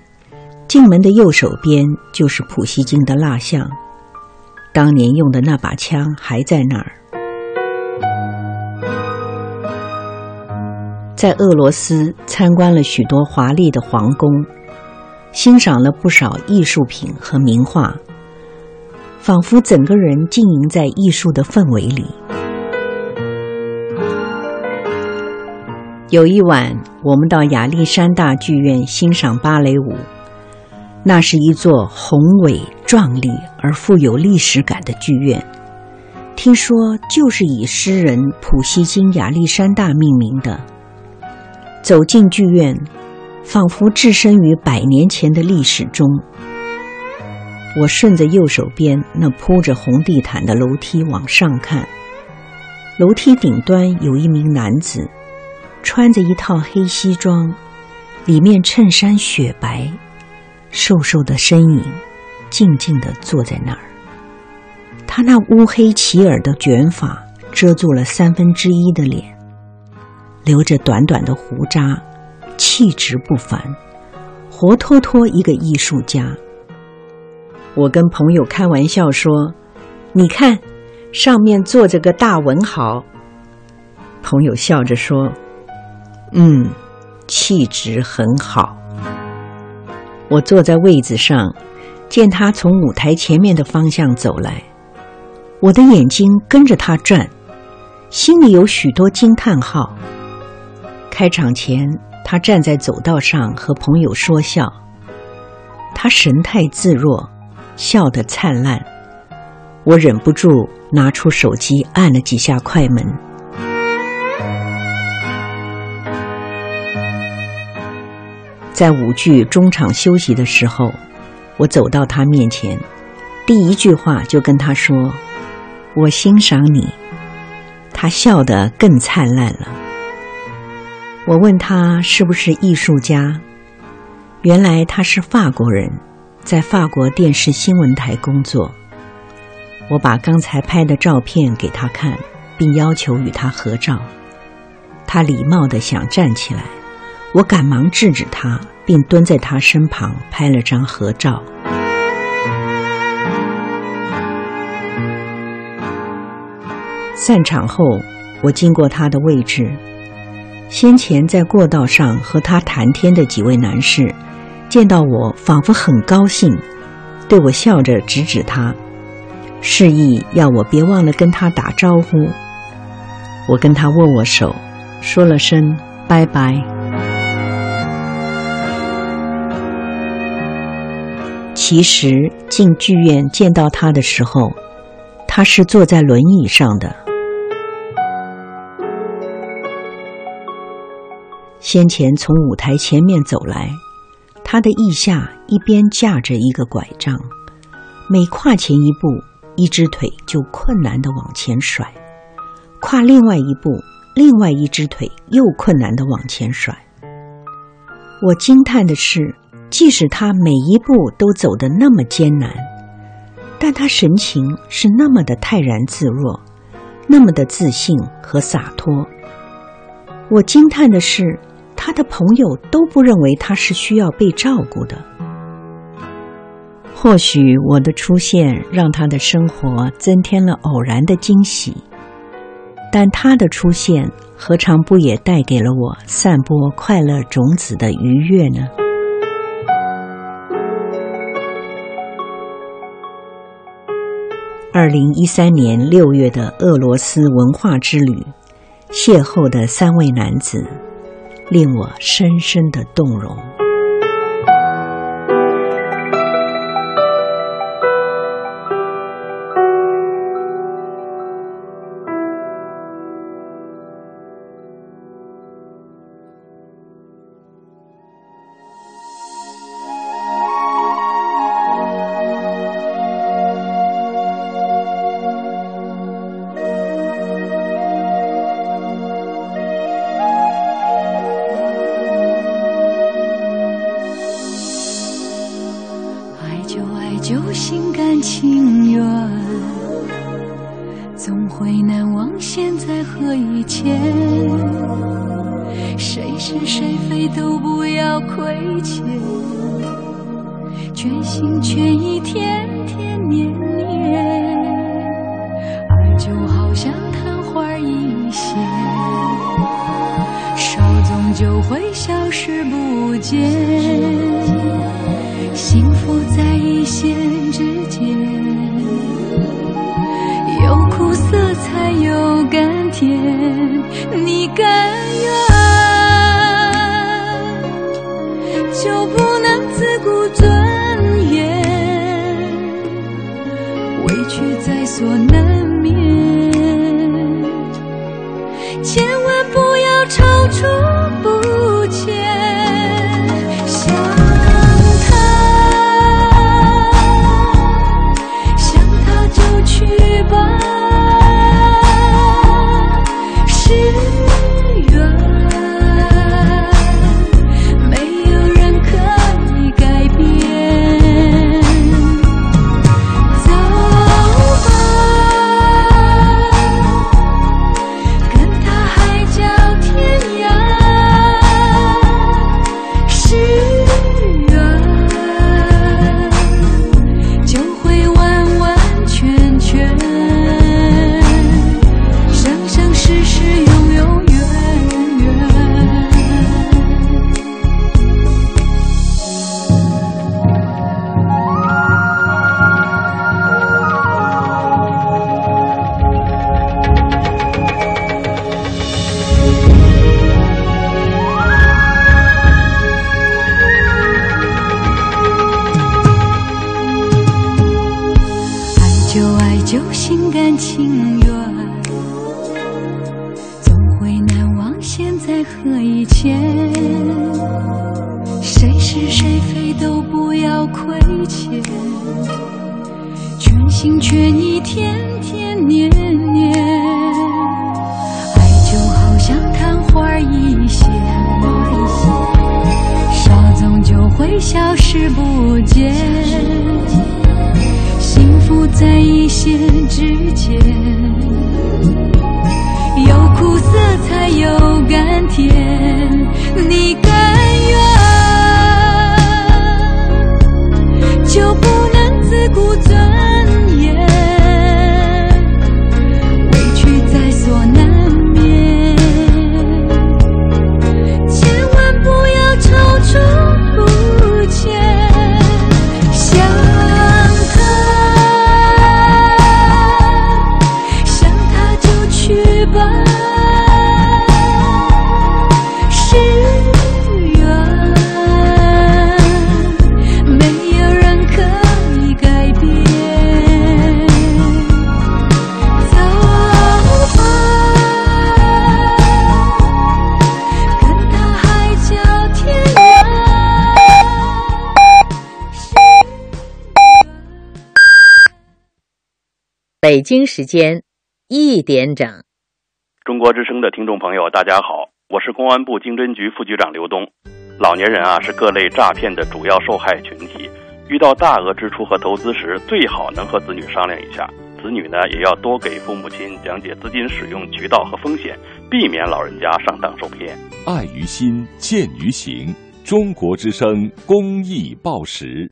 进门的右手边就是普希金的蜡像，当年用的那把枪还在那儿。在俄罗斯参观了许多华丽的皇宫。欣赏了不少艺术品和名画，仿佛整个人浸淫在艺术的氛围里。有一晚，我们到亚历山大剧院欣赏芭蕾舞，那是一座宏伟壮丽而富有历史感的剧院，听说就是以诗人普希金亚历山大命名的。走进剧院。仿佛置身于百年前的历史中。我顺着右手边那铺着红地毯的楼梯往上看，楼梯顶端有一名男子，穿着一套黑西装，里面衬衫雪白，瘦瘦的身影，静静地坐在那儿。他那乌黑齐耳的卷发遮住了三分之一的脸，留着短短的胡渣。气质不凡，活脱脱一个艺术家。我跟朋友开玩笑说：“你看，上面坐着个大文豪。”朋友笑着说：“嗯，气质很好。”我坐在位子上，见他从舞台前面的方向走来，我的眼睛跟着他转，心里有许多惊叹号。开场前。他站在走道上和朋友说笑，他神态自若，笑得灿烂。我忍不住拿出手机按了几下快门。在舞剧中场休息的时候，我走到他面前，第一句话就跟他说：“我欣赏你。”他笑得更灿烂了。我问他是不是艺术家，原来他是法国人，在法国电视新闻台工作。我把刚才拍的照片给他看，并要求与他合照。他礼貌的想站起来，我赶忙制止他，并蹲在他身旁拍了张合照。散场后，我经过他的位置。先前在过道上和他谈天的几位男士，见到我仿佛很高兴，对我笑着指指他，示意要我别忘了跟他打招呼。我跟他握握手，说了声拜拜。其实进剧院见到他的时候，他是坐在轮椅上的。先前从舞台前面走来，他的腋下一边架着一个拐杖，每跨前一步，一只腿就困难的往前甩；跨另外一步，另外一只腿又困难的往前甩。我惊叹的是，即使他每一步都走得那么艰难，但他神情是那么的泰然自若，那么的自信和洒脱。我惊叹的是。他的朋友都不认为他是需要被照顾的。或许我的出现让他的生活增添了偶然的惊喜，但他的出现何尝不也带给了我散播快乐种子的愉悦呢？二零一三年六月的俄罗斯文化之旅，邂逅的三位男子。令我深深的动容。京时间一点整，中国之声的听众朋友，大家好，我是公安部经侦局副局长刘东。老年人啊，是各类诈骗的主要受害群体，遇到大额支出和投资时，最好能和子女商量一下。子女呢，也要多给父母亲讲解资金使用渠道和风险，避免老人家上当受骗。爱于心，见于行。中国之声公益报时。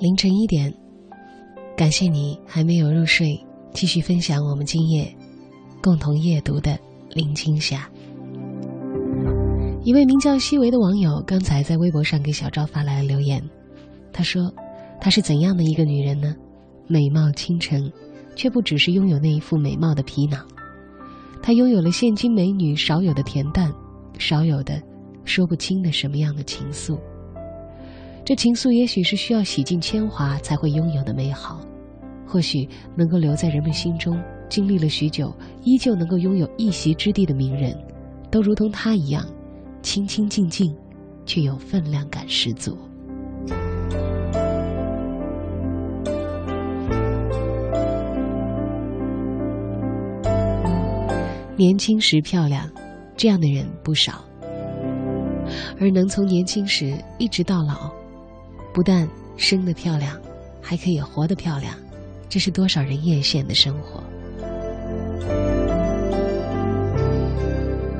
凌晨一点，感谢你还没有入睡，继续分享我们今夜共同夜读的《林青霞》。一位名叫西维的网友刚才在微博上给小赵发来了留言，他说：“她是怎样的一个女人呢？美貌倾城，却不只是拥有那一副美貌的皮囊，他拥有了现今美女少有的恬淡，少有的说不清的什么样的情愫。这情愫也许是需要洗尽铅华才会拥有的美好，或许能够留在人们心中，经历了许久依旧能够拥有一席之地的名人，都如同他一样，清清静静，却有分量感十足。年轻时漂亮，这样的人不少。而能从年轻时一直到老，不但生得漂亮，还可以活得漂亮，这是多少人艳羡的生活。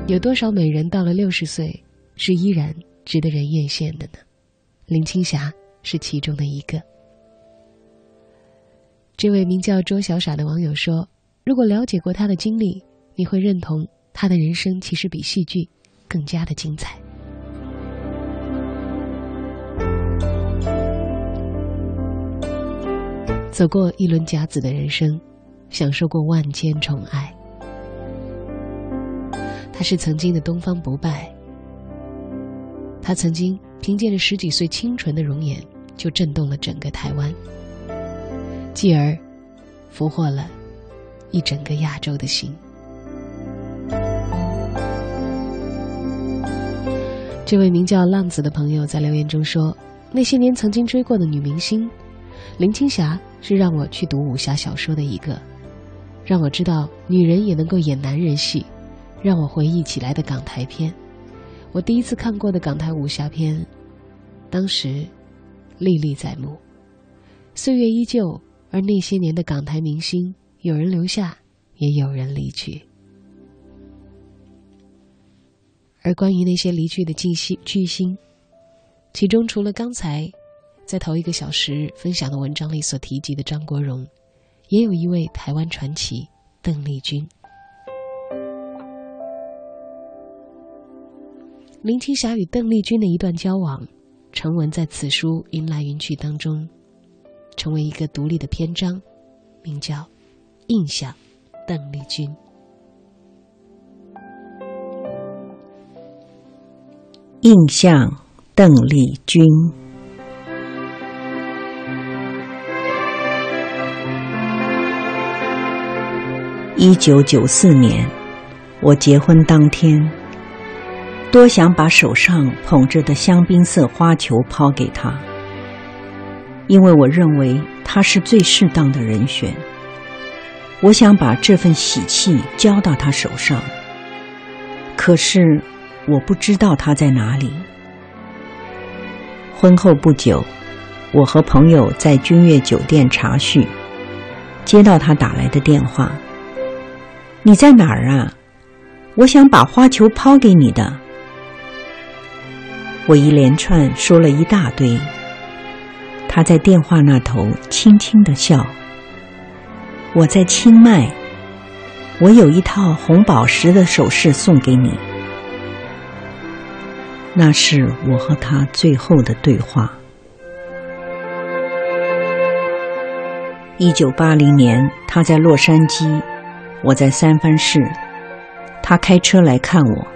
有多少美人到了六十岁，是依然值得人艳羡的呢？林青霞是其中的一个。这位名叫周小傻的网友说：“如果了解过她的经历。”你会认同他的人生其实比戏剧更加的精彩。走过一轮甲子的人生，享受过万千宠爱。他是曾经的东方不败。他曾经凭借着十几岁清纯的容颜，就震动了整个台湾，继而俘获了一整个亚洲的心。这位名叫浪子的朋友在留言中说：“那些年曾经追过的女明星，林青霞是让我去读武侠小说的一个，让我知道女人也能够演男人戏，让我回忆起来的港台片。我第一次看过的港台武侠片，当时历历在目。岁月依旧，而那些年的港台明星，有人留下，也有人离去。”而关于那些离去的巨星，巨星，其中除了刚才在头一个小时分享的文章里所提及的张国荣，也有一位台湾传奇邓丽君。林青霞与邓丽君的一段交往，成文在此书《云来云去》当中，成为一个独立的篇章，名叫《印象》，邓丽君。印象，邓丽君。一九九四年，我结婚当天，多想把手上捧着的香槟色花球抛给他，因为我认为他是最适当的人选。我想把这份喜气交到他手上，可是。我不知道他在哪里。婚后不久，我和朋友在君悦酒店茶叙，接到他打来的电话：“你在哪儿啊？我想把花球抛给你的。”我一连串说了一大堆。他在电话那头轻轻的笑：“我在清迈，我有一套红宝石的首饰送给你。”那是我和他最后的对话。一九八零年，他在洛杉矶，我在三藩市。他开车来看我，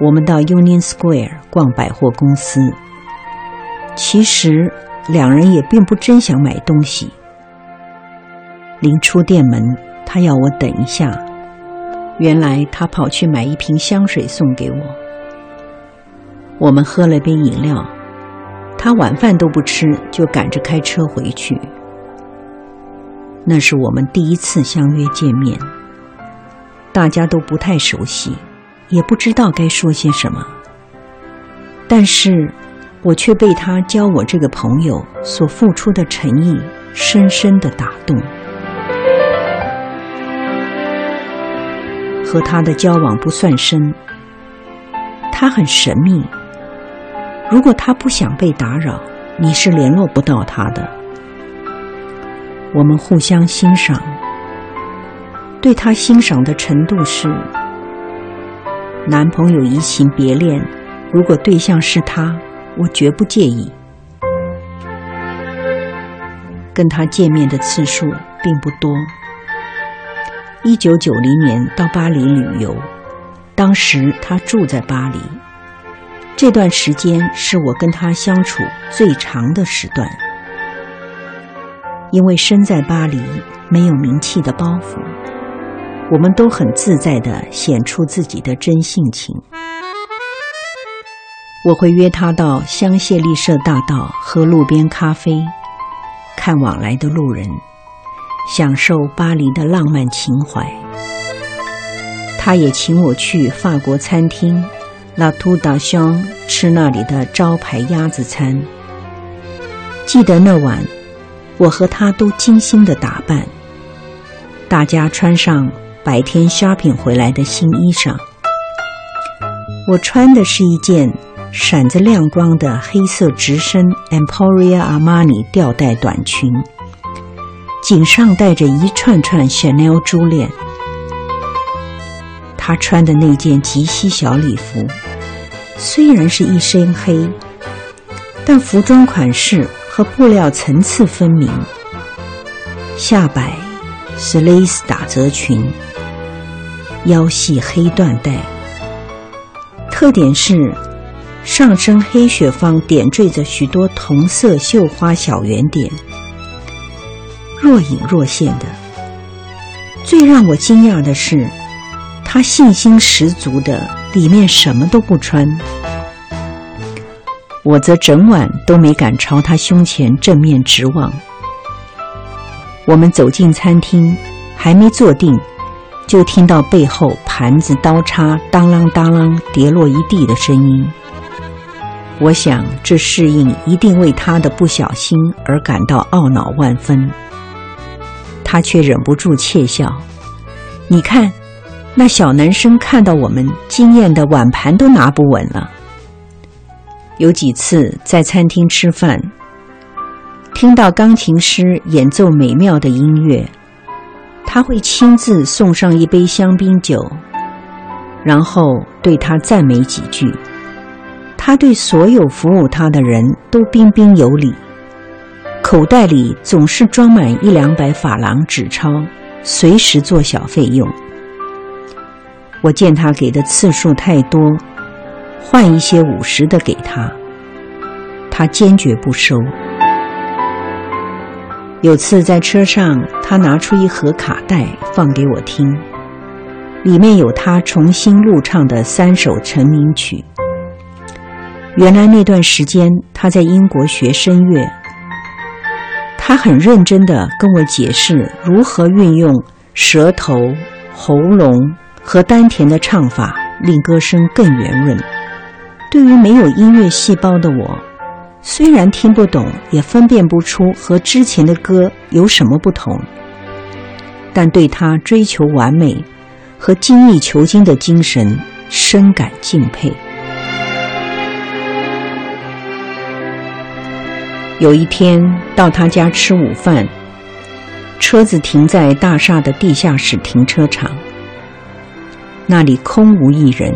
我们到 Union Square 逛百货公司。其实两人也并不真想买东西。临出店门，他要我等一下。原来他跑去买一瓶香水送给我。我们喝了杯饮料，他晚饭都不吃，就赶着开车回去。那是我们第一次相约见面，大家都不太熟悉，也不知道该说些什么。但是，我却被他教我这个朋友所付出的诚意深深的打动。和他的交往不算深，他很神秘。如果他不想被打扰，你是联络不到他的。我们互相欣赏，对他欣赏的程度是：男朋友移情别恋，如果对象是他，我绝不介意。跟他见面的次数并不多。一九九零年到巴黎旅游，当时他住在巴黎，这段时间是我跟他相处最长的时段。因为身在巴黎，没有名气的包袱，我们都很自在地显出自己的真性情。我会约他到香榭丽舍大道喝路边咖啡，看往来的路人，享受巴黎的浪漫情怀。他也请我去法国餐厅 La Tour d'Argent 吃那里的招牌鸭子餐。记得那晚，我和他都精心的打扮，大家穿上白天 shopping 回来的新衣裳。我穿的是一件。闪着亮光的黑色直身 Emporia Armani 吊带短裙，颈上戴着一串串 Chanel 珠链。她穿的那件及膝小礼服，虽然是一身黑，但服装款式和布料层次分明。下摆是蕾丝打褶裙，腰系黑缎带，特点是。上身黑雪方点缀着许多同色绣花小圆点，若隐若现的。最让我惊讶的是，他信心十足的里面什么都不穿。我则整晚都没敢朝他胸前正面直望。我们走进餐厅，还没坐定，就听到背后盘子刀叉当啷当啷跌落一地的声音。我想，这适应一定为他的不小心而感到懊恼万分。他却忍不住窃笑：“你看，那小男生看到我们惊艳的碗盘都拿不稳了。”有几次在餐厅吃饭，听到钢琴师演奏美妙的音乐，他会亲自送上一杯香槟酒，然后对他赞美几句。他对所有服务他的人都彬彬有礼，口袋里总是装满一两百法郎纸钞，随时做小费用。我见他给的次数太多，换一些五十的给他，他坚决不收。有次在车上，他拿出一盒卡带放给我听，里面有他重新录唱的三首成名曲。原来那段时间他在英国学声乐，他很认真地跟我解释如何运用舌头、喉咙和丹田的唱法，令歌声更圆润。对于没有音乐细胞的我，虽然听不懂，也分辨不出和之前的歌有什么不同，但对他追求完美和精益求精的精神深感敬佩。有一天到他家吃午饭，车子停在大厦的地下室停车场，那里空无一人。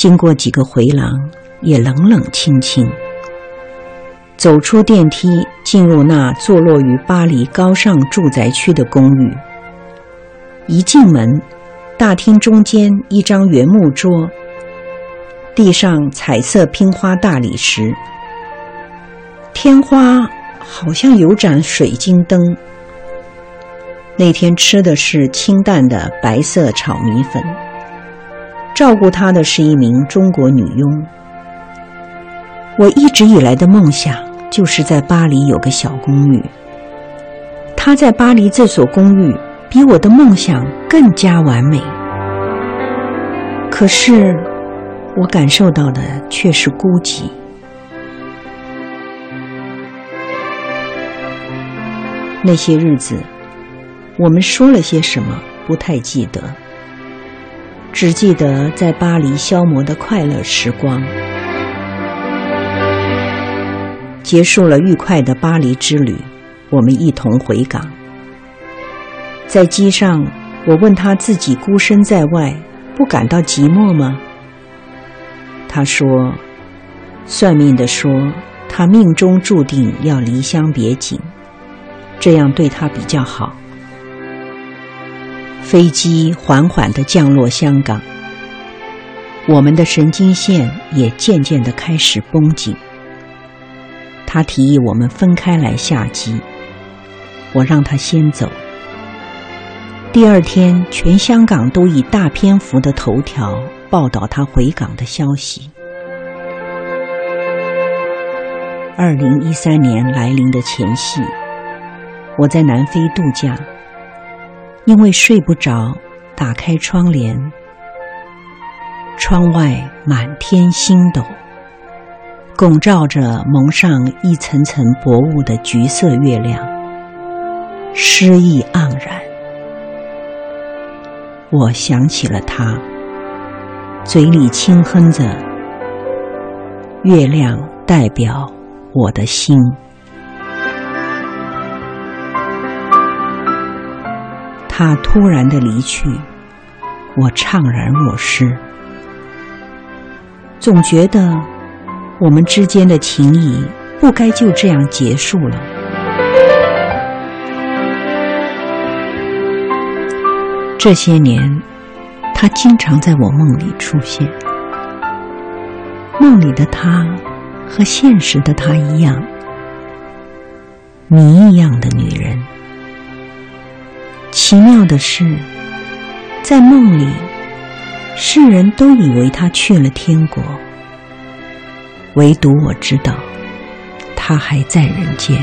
经过几个回廊，也冷冷清清。走出电梯，进入那坐落于巴黎高尚住宅区的公寓。一进门，大厅中间一张圆木桌，地上彩色拼花大理石。天花好像有盏水晶灯。那天吃的是清淡的白色炒米粉。照顾他的是一名中国女佣。我一直以来的梦想就是在巴黎有个小公寓。他在巴黎这所公寓比我的梦想更加完美。可是，我感受到的却是孤寂。那些日子，我们说了些什么？不太记得，只记得在巴黎消磨的快乐时光。结束了愉快的巴黎之旅，我们一同回港。在机上，我问他自己孤身在外，不感到寂寞吗？他说：“算命的说，他命中注定要离乡别井。”这样对他比较好。飞机缓缓地降落香港，我们的神经线也渐渐地开始绷紧。他提议我们分开来下机，我让他先走。第二天，全香港都以大篇幅的头条报道他回港的消息。二零一三年来临的前夕，我在南非度假，因为睡不着，打开窗帘，窗外满天星斗，拱照着蒙上一层层薄雾的橘色月亮，诗意盎然。我想起了他，嘴里轻哼着：“月亮代表我的心。”他突然的离去，我怅然若失，总觉得我们之间的情谊不该就这样结束了。这些年，他经常在我梦里出现。梦里的他和现实的他一样，谜一样的女人。奇妙的是，在梦里，世人都以为他去了天国，唯独我知道，他还在人间。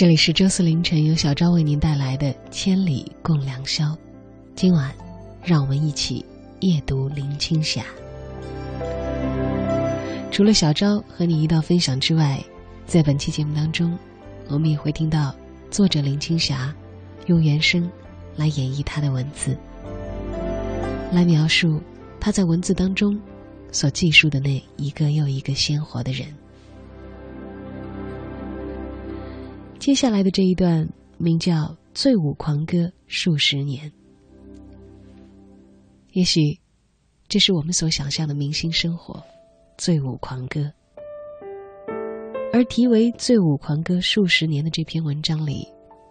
这里是周四凌晨由小昭为您带来的《千里共良宵》，今晚，让我们一起夜读林青霞。除了小昭和你一道分享之外，在本期节目当中，我们也会听到作者林青霞用原声来演绎她的文字，来描述她在文字当中所记述的那一个又一个鲜活的人。接下来的这一段名叫《醉舞狂歌数十年》，也许这是我们所想象的明星生活，醉舞狂歌。而题为《醉舞狂歌数十年》的这篇文章里，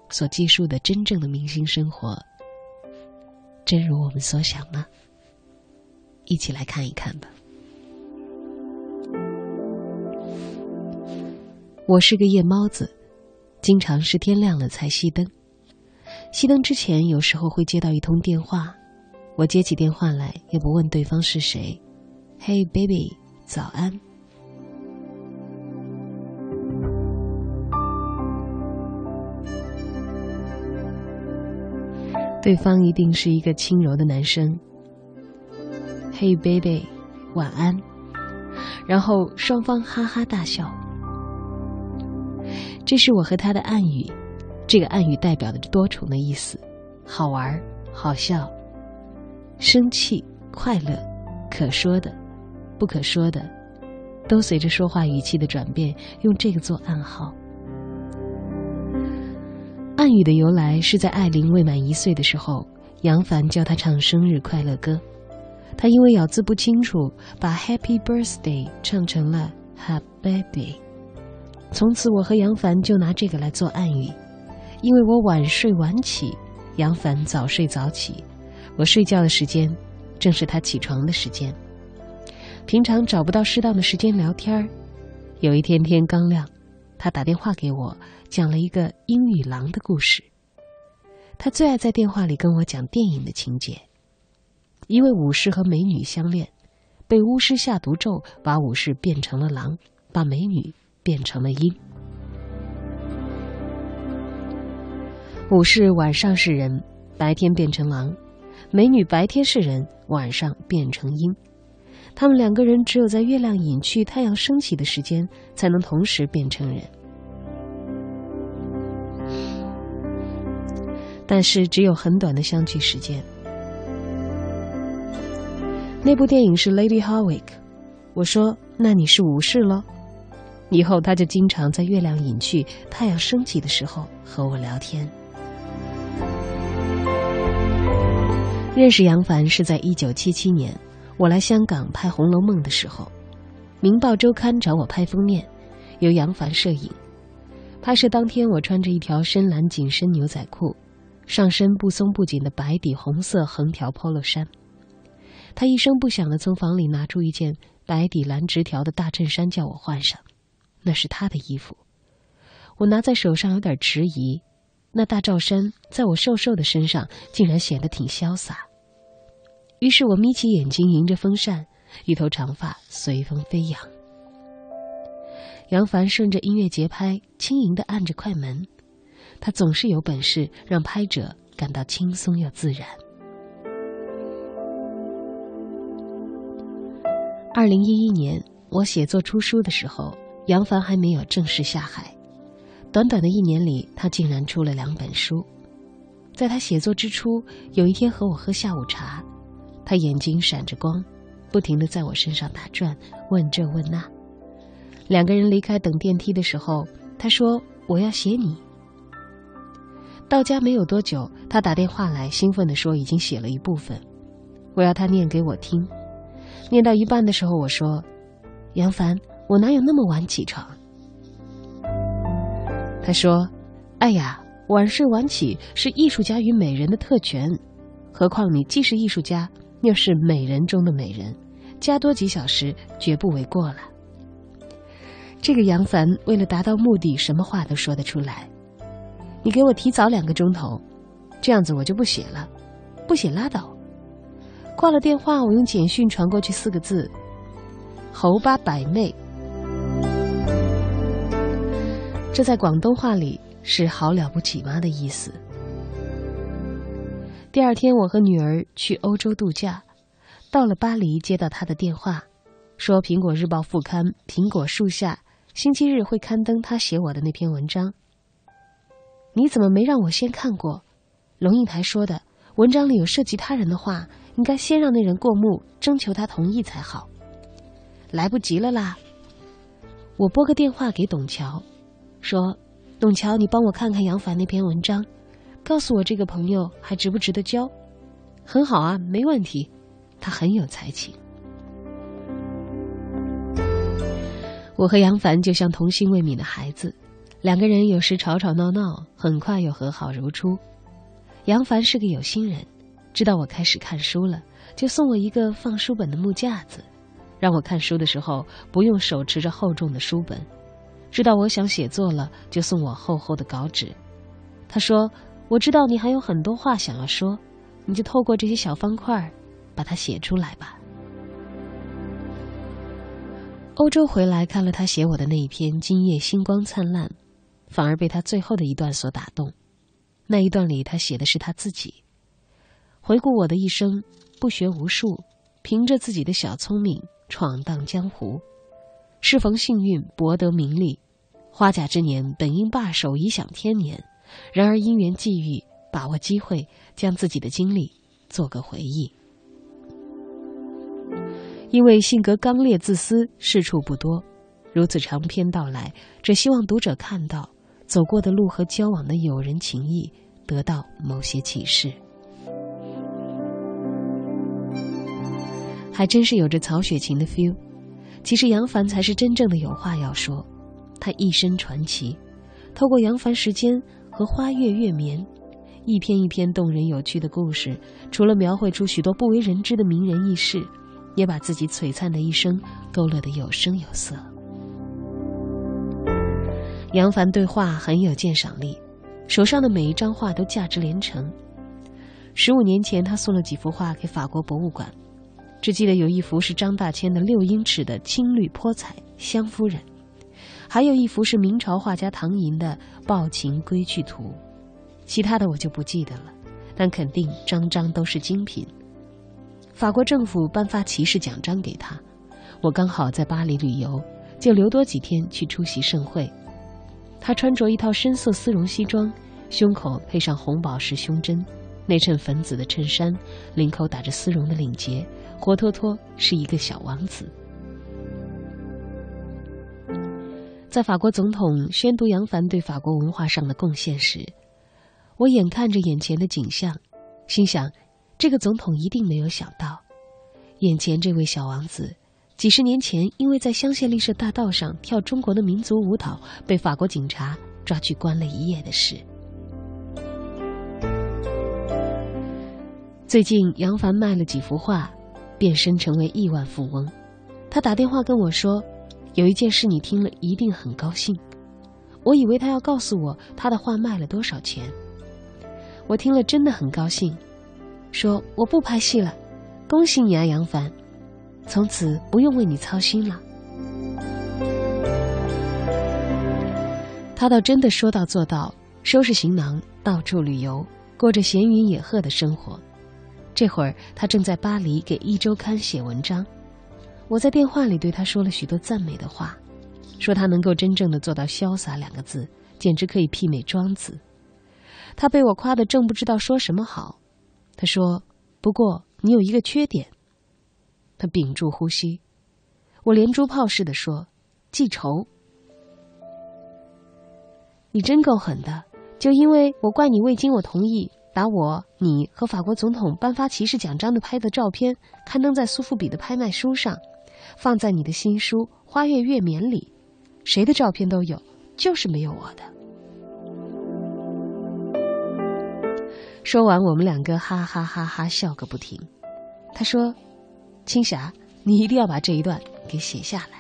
所记述的真正的明星生活，真如我们所想吗？一起来看一看吧。我是个夜猫子。经常是天亮了才熄灯，熄灯之前有时候会接到一通电话，我接起电话来也不问对方是谁，Hey baby，早安。对方一定是一个轻柔的男生，Hey baby，晚安。然后双方哈哈大笑。这是我和他的暗语，这个暗语代表的多重的意思：好玩、好笑、生气、快乐、可说的、不可说的，都随着说话语气的转变，用这个做暗号。暗语的由来是在艾琳未满一岁的时候，杨凡教她唱生日快乐歌，她因为咬字不清楚，把 Happy Birthday 唱成了 Happy Baby。从此，我和杨凡就拿这个来做暗语，因为我晚睡晚起，杨凡早睡早起，我睡觉的时间正是他起床的时间。平常找不到适当的时间聊天儿，有一天天刚亮，他打电话给我，讲了一个英语狼的故事。他最爱在电话里跟我讲电影的情节，一位武士和美女相恋，被巫师下毒咒把武士变成了狼，把美女。变成了鹰。武士晚上是人，白天变成狼；美女白天是人，晚上变成鹰。他们两个人只有在月亮隐去、太阳升起的时间，才能同时变成人。但是只有很短的相聚时间。那部电影是《Lady Hawick》，我说：“那你是武士喽？”以后，他就经常在月亮隐去、太阳升起的时候和我聊天。认识杨凡是在一九七七年，我来香港拍《红楼梦》的时候，《明报周刊》找我拍封面，由杨凡摄影。拍摄当天，我穿着一条深蓝紧身牛仔裤，上身不松不紧的白底红色横条 polo 衫。他一声不响的从房里拿出一件白底蓝直条的大衬衫，叫我换上。那是他的衣服，我拿在手上有点迟疑。那大罩衫在我瘦瘦的身上竟然显得挺潇洒。于是我眯起眼睛，迎着风扇，一头长发随风飞扬。杨凡顺着音乐节拍，轻盈的按着快门，他总是有本事让拍者感到轻松又自然。二零一一年，我写作出书的时候。杨凡还没有正式下海，短短的一年里，他竟然出了两本书。在他写作之初，有一天和我喝下午茶，他眼睛闪着光，不停的在我身上打转，问这问那。两个人离开等电梯的时候，他说：“我要写你。”到家没有多久，他打电话来，兴奋地说已经写了一部分，我要他念给我听。念到一半的时候，我说：“杨凡，我哪有那么晚起床？”他说：“哎呀，晚睡晚起是艺术家与美人的特权，何况你既是艺术家，又是美人中的美人，加多几小时绝不为过了。”这个杨凡为了达到目的，什么话都说得出来。你给我提早两个钟头，这样子我就不写了，不写拉倒。挂了电话，我用简讯传过去四个字：“侯八百媚。”这在广东话里是“好了不起吗”的意思。第二天，我和女儿去欧洲度假，到了巴黎，接到他的电话，说《苹果日报》副刊《苹果树下》星期日会刊登他写我的那篇文章。你怎么没让我先看过？龙应台说的，文章里有涉及他人的话，应该先让那人过目，征求他同意才好。来不及了啦！我拨个电话给董桥，说：“董桥，你帮我看看杨凡那篇文章，告诉我这个朋友还值不值得交？”很好啊，没问题，他很有才情。我和杨凡就像童心未泯的孩子。两个人有时吵吵闹闹，很快又和好如初。杨凡是个有心人，知道我开始看书了，就送我一个放书本的木架子，让我看书的时候不用手持着厚重的书本。知道我想写作了，就送我厚厚的稿纸。他说：“我知道你还有很多话想要说，你就透过这些小方块，把它写出来吧。”欧洲回来看了他写我的那一篇《今夜星光灿烂》。反而被他最后的一段所打动。那一段里，他写的是他自己，回顾我的一生，不学无术，凭着自己的小聪明闯荡江湖，适逢幸运博得名利，花甲之年本应罢手颐享天年，然而因缘际遇，把握机会，将自己的经历做个回忆。因为性格刚烈自私，事处不多，如此长篇道来，只希望读者看到。走过的路和交往的友人情谊，得到某些启示，还真是有着曹雪芹的 feel。其实杨凡才是真正的有话要说，他一生传奇。透过杨凡时间和花月月眠，一篇一篇动人有趣的故事，除了描绘出许多不为人知的名人轶事，也把自己璀璨的一生勾勒得有声有色。杨凡对画很有鉴赏力，手上的每一张画都价值连城。十五年前，他送了几幅画给法国博物馆，只记得有一幅是张大千的六英尺的青绿泼彩《湘夫人》，还有一幅是明朝画家唐寅的《抱琴归去图》，其他的我就不记得了，但肯定张张都是精品。法国政府颁发骑士奖章给他，我刚好在巴黎旅游，就留多几天去出席盛会。他穿着一套深色丝绒西装，胸口配上红宝石胸针，内衬粉紫的衬衫，领口打着丝绒的领结，活脱脱是一个小王子。在法国总统宣读杨凡对法国文化上的贡献时，我眼看着眼前的景象，心想：这个总统一定没有想到，眼前这位小王子。几十年前，因为在香榭丽舍大道上跳中国的民族舞蹈，被法国警察抓去关了一夜的事。最近，杨凡卖了几幅画，变身成为亿万富翁。他打电话跟我说：“有一件事你听了一定很高兴。”我以为他要告诉我他的画卖了多少钱。我听了真的很高兴，说：“我不拍戏了，恭喜你啊，杨凡。”从此不用为你操心了。他倒真的说到做到，收拾行囊到处旅游，过着闲云野鹤的生活。这会儿他正在巴黎给一周刊写文章。我在电话里对他说了许多赞美的话，说他能够真正的做到潇洒两个字，简直可以媲美庄子。他被我夸得正不知道说什么好。他说：“不过你有一个缺点。”他屏住呼吸，我连珠炮似的说：“记仇。”你真够狠的，就因为我怪你未经我同意，把我、你和法国总统颁发骑士奖章的拍的照片刊登在苏富比的拍卖书上，放在你的新书《花月月眠》里，谁的照片都有，就是没有我的。说完，我们两个哈哈哈哈笑个不停。他说：“青霞，你一定要把这一段给写下来。”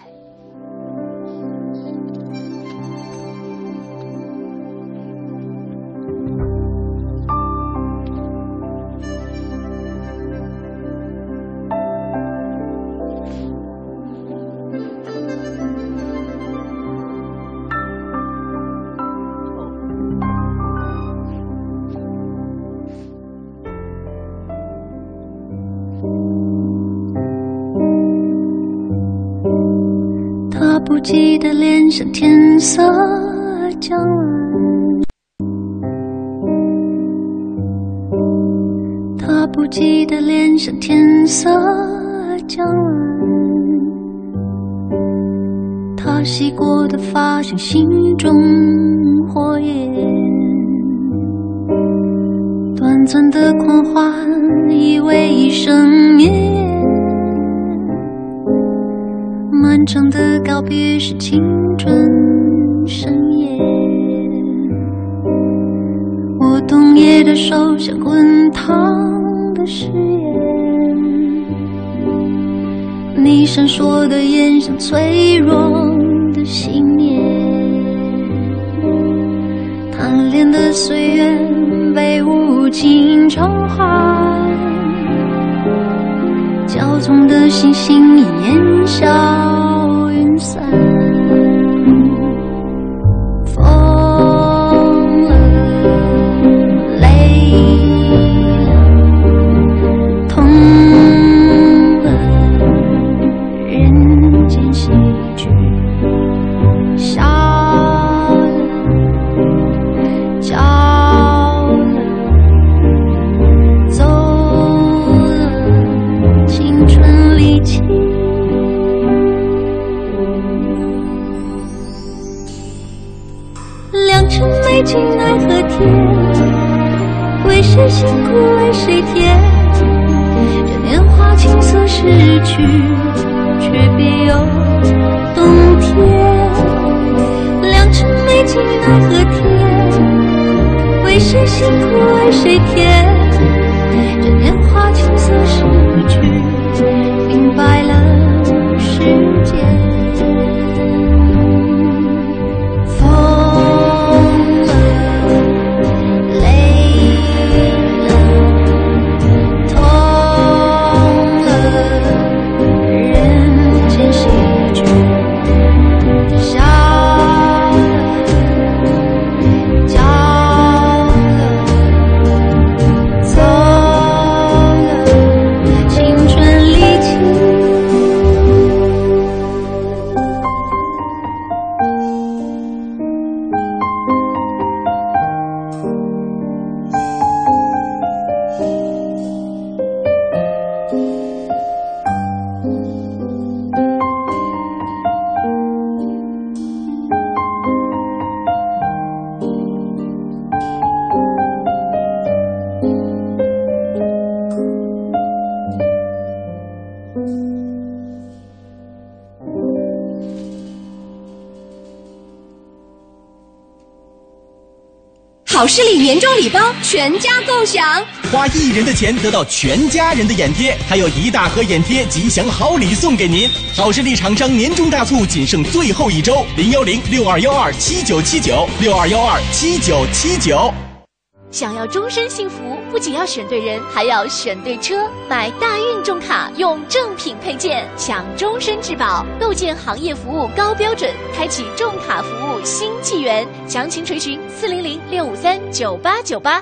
不记得脸上天色将晚，他不记得脸上天色将晚，他洗过的发像心中火焰，短暂的狂欢以为一生灭。漫长的告别是青春盛宴，我冬夜的手像滚烫的誓言，你闪烁的眼像脆弱的信念，贪恋的岁月被无情偿还，中的星星已烟消。云散全家共享，花一人的钱得到全家人的眼贴，还有一大盒眼贴吉祥好礼送给您。好视力厂商年终大促仅剩最后一周，零幺零六二幺二七九七九六二幺二七九七九。想要终身幸福，不仅要选对人，还要选对车。买大运重卡，用正品配件，享终身质保。构建行业服务高标准，开启重卡服务新纪元。详情垂询四零零六五三九八九八。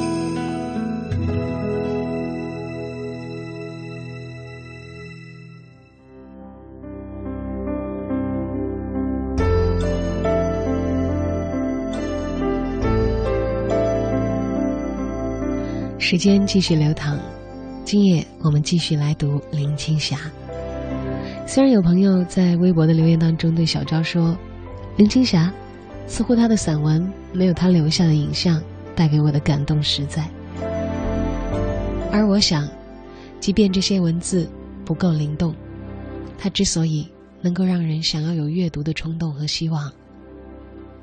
时间继续流淌，今夜我们继续来读林青霞。虽然有朋友在微博的留言当中对小昭说，林青霞似乎她的散文没有她留下的影像带给我的感动实在，而我想，即便这些文字不够灵动，它之所以能够让人想要有阅读的冲动和希望，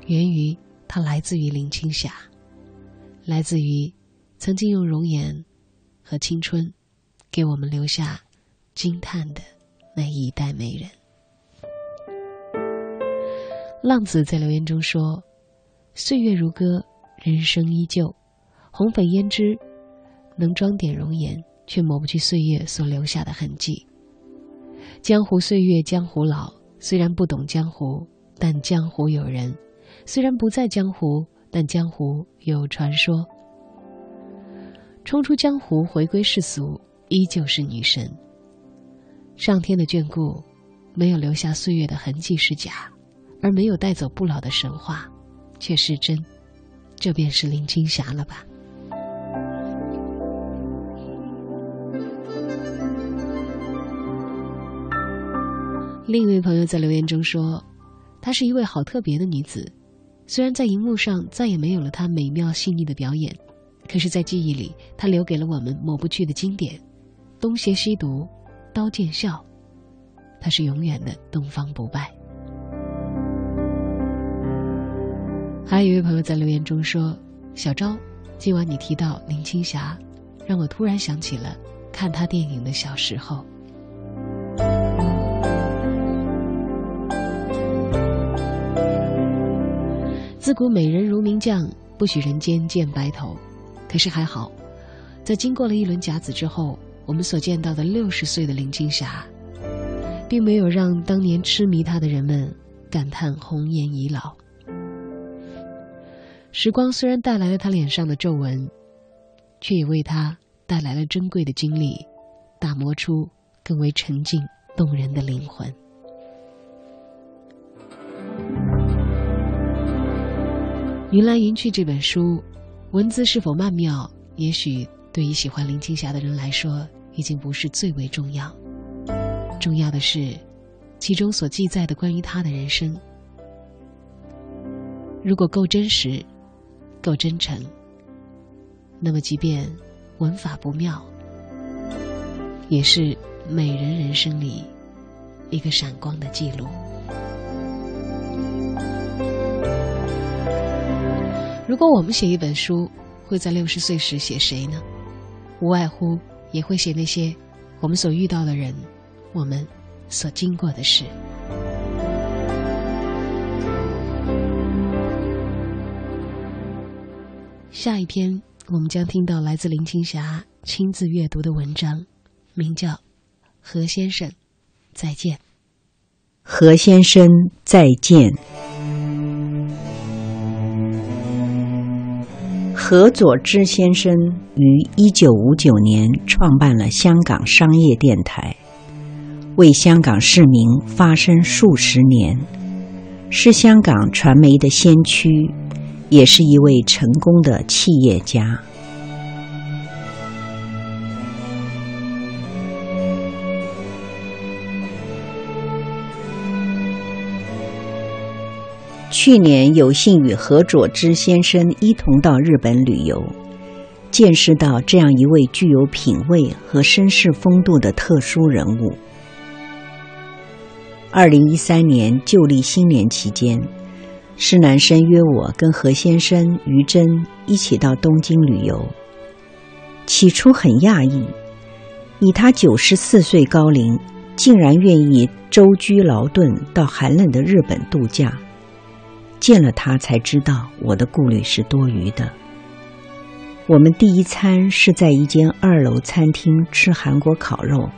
源于它来自于林青霞，来自于。曾经用容颜和青春给我们留下惊叹的那一代美人。浪子在留言中说：“岁月如歌，人生依旧。红粉胭脂能装点容颜，却抹不去岁月所留下的痕迹。江湖岁月，江湖老。虽然不懂江湖，但江湖有人；虽然不在江湖，但江湖有传说。”冲出江湖，回归世俗，依旧是女神。上天的眷顾，没有留下岁月的痕迹是假，而没有带走不老的神话，却是真。这便是林青霞了吧？另一位朋友在留言中说：“她是一位好特别的女子，虽然在荧幕上再也没有了她美妙细腻的表演。”可是，在记忆里，他留给了我们抹不去的经典，《东邪西毒》《刀剑笑》，他是永远的东方不败。还有一位朋友在留言中说：“小昭，今晚你提到林青霞，让我突然想起了看她电影的小时候。自古美人如名将，不许人间见白头。”可是还好，在经过了一轮甲子之后，我们所见到的六十岁的林青霞，并没有让当年痴迷她的人们感叹红颜已老。时光虽然带来了她脸上的皱纹，却也为她带来了珍贵的经历，打磨出更为沉静动人的灵魂。《云来云去》这本书。文字是否曼妙，也许对于喜欢林青霞的人来说，已经不是最为重要。重要的是，其中所记载的关于她的人生，如果够真实、够真诚，那么即便文法不妙，也是美人人生里一个闪光的记录。如果我们写一本书，会在六十岁时写谁呢？无外乎也会写那些我们所遇到的人，我们所经过的事。下一篇，我们将听到来自林青霞亲自阅读的文章，名叫《何先生再见》。何先生再见。何佐之先生于一九五九年创办了香港商业电台，为香港市民发声数十年，是香港传媒的先驱，也是一位成功的企业家。去年有幸与何佐之先生一同到日本旅游，见识到这样一位具有品味和绅士风度的特殊人物。二零一三年旧历新年期间，施南生约我跟何先生、于真一起到东京旅游。起初很讶异，以他九十四岁高龄，竟然愿意舟居劳顿到寒冷的日本度假。见了他才知道我的顾虑是多余的。我们第一餐是在一间二楼餐厅吃韩国烤肉，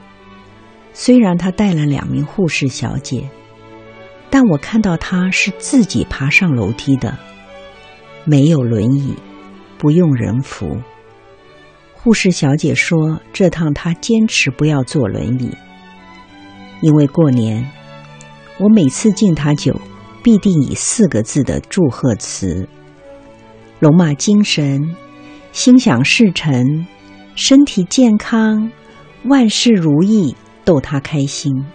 虽然他带了两名护士小姐，但我看到他是自己爬上楼梯的，没有轮椅，不用人扶。护士小姐说，这趟她坚持不要坐轮椅，因为过年我每次敬他酒。必定以四个字的祝贺词：龙马精神，心想事成，身体健康，万事如意，逗他开心。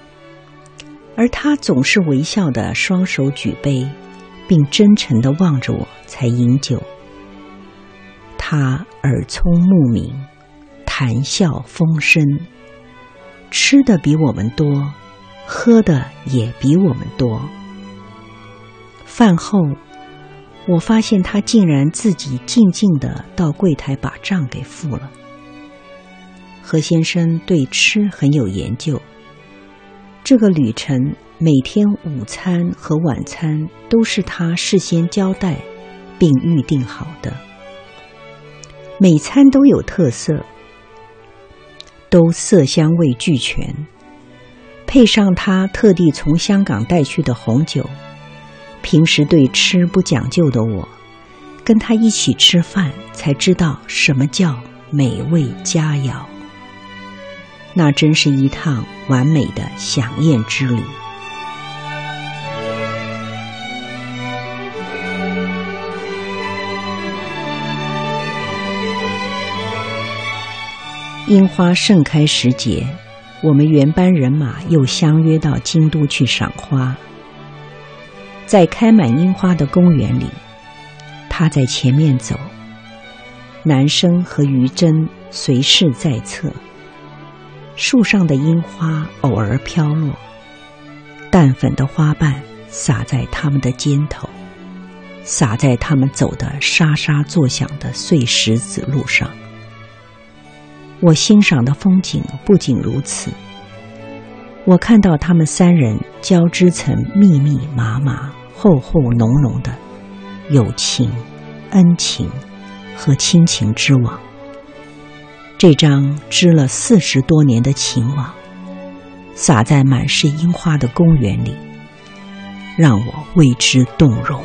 而他总是微笑的双手举杯，并真诚的望着我，才饮酒。他耳聪目明，谈笑风生，吃的比我们多，喝的也比我们多。饭后，我发现他竟然自己静静的到柜台把账给付了。何先生对吃很有研究。这个旅程每天午餐和晚餐都是他事先交代并预定好的，每餐都有特色，都色香味俱全，配上他特地从香港带去的红酒。平时对吃不讲究的我，跟他一起吃饭才知道什么叫美味佳肴。那真是一趟完美的飨宴之旅。樱花盛开时节，我们原班人马又相约到京都去赏花。在开满樱花的公园里，他在前面走，男生和于真随侍在侧。树上的樱花偶尔飘落，淡粉的花瓣洒在他们的肩头，洒在他们走的沙沙作响的碎石子路上。我欣赏的风景不仅如此，我看到他们三人交织成密密麻麻、厚厚浓浓的友情、恩情和亲情之网。这张织了四十多年的情网，撒在满是樱花的公园里，让我为之动容。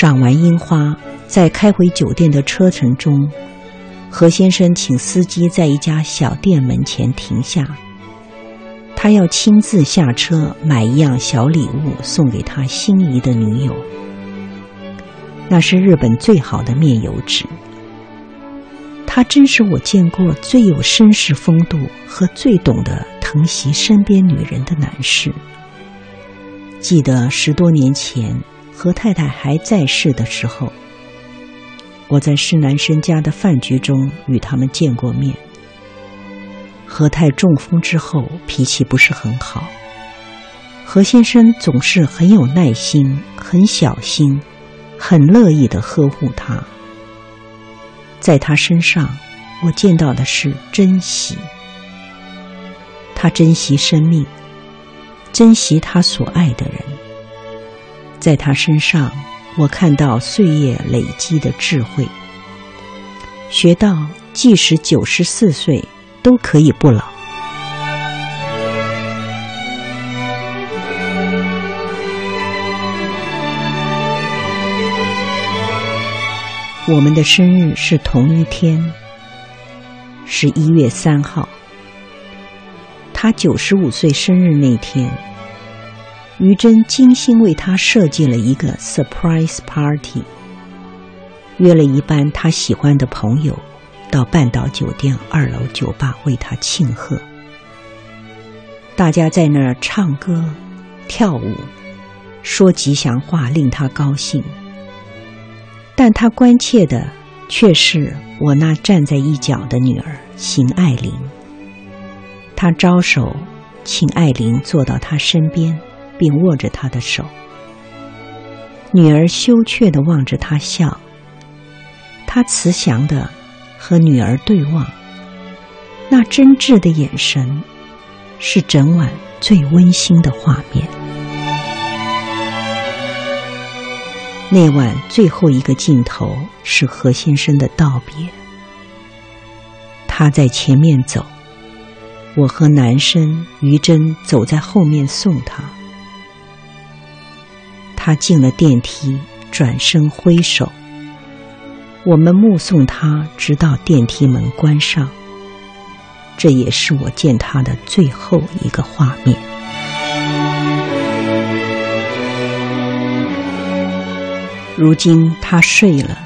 赏完樱花，在开回酒店的车程中，何先生请司机在一家小店门前停下。他要亲自下车买一样小礼物送给他心仪的女友，那是日本最好的面油纸。他真是我见过最有绅士风度和最懂得疼惜身边女人的男士。记得十多年前何太太还在世的时候，我在施南生家的饭局中与他们见过面。何太中风之后脾气不是很好，何先生总是很有耐心、很小心、很乐意的呵护他。在他身上，我见到的是珍惜。他珍惜生命，珍惜他所爱的人。在他身上，我看到岁月累积的智慧，学到即使九十四岁。都可以不老。我们的生日是同一天，十一月三号。他九十五岁生日那天，于真精心为他设计了一个 surprise party，约了一班他喜欢的朋友。到半岛酒店二楼酒吧为他庆贺，大家在那儿唱歌、跳舞、说吉祥话，令他高兴。但他关切的却是我那站在一角的女儿邢爱玲。他招手请爱玲坐到他身边，并握着他的手。女儿羞怯的望着他笑，他慈祥的。和女儿对望，那真挚的眼神，是整晚最温馨的画面。那晚最后一个镜头是何先生的道别，他在前面走，我和男生于真走在后面送他。他进了电梯转身挥手。我们目送他直到电梯门关上。这也是我见他的最后一个画面。如今他睡了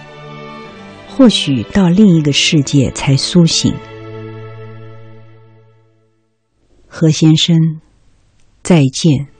或许到另一个世界才苏醒。何先生再见。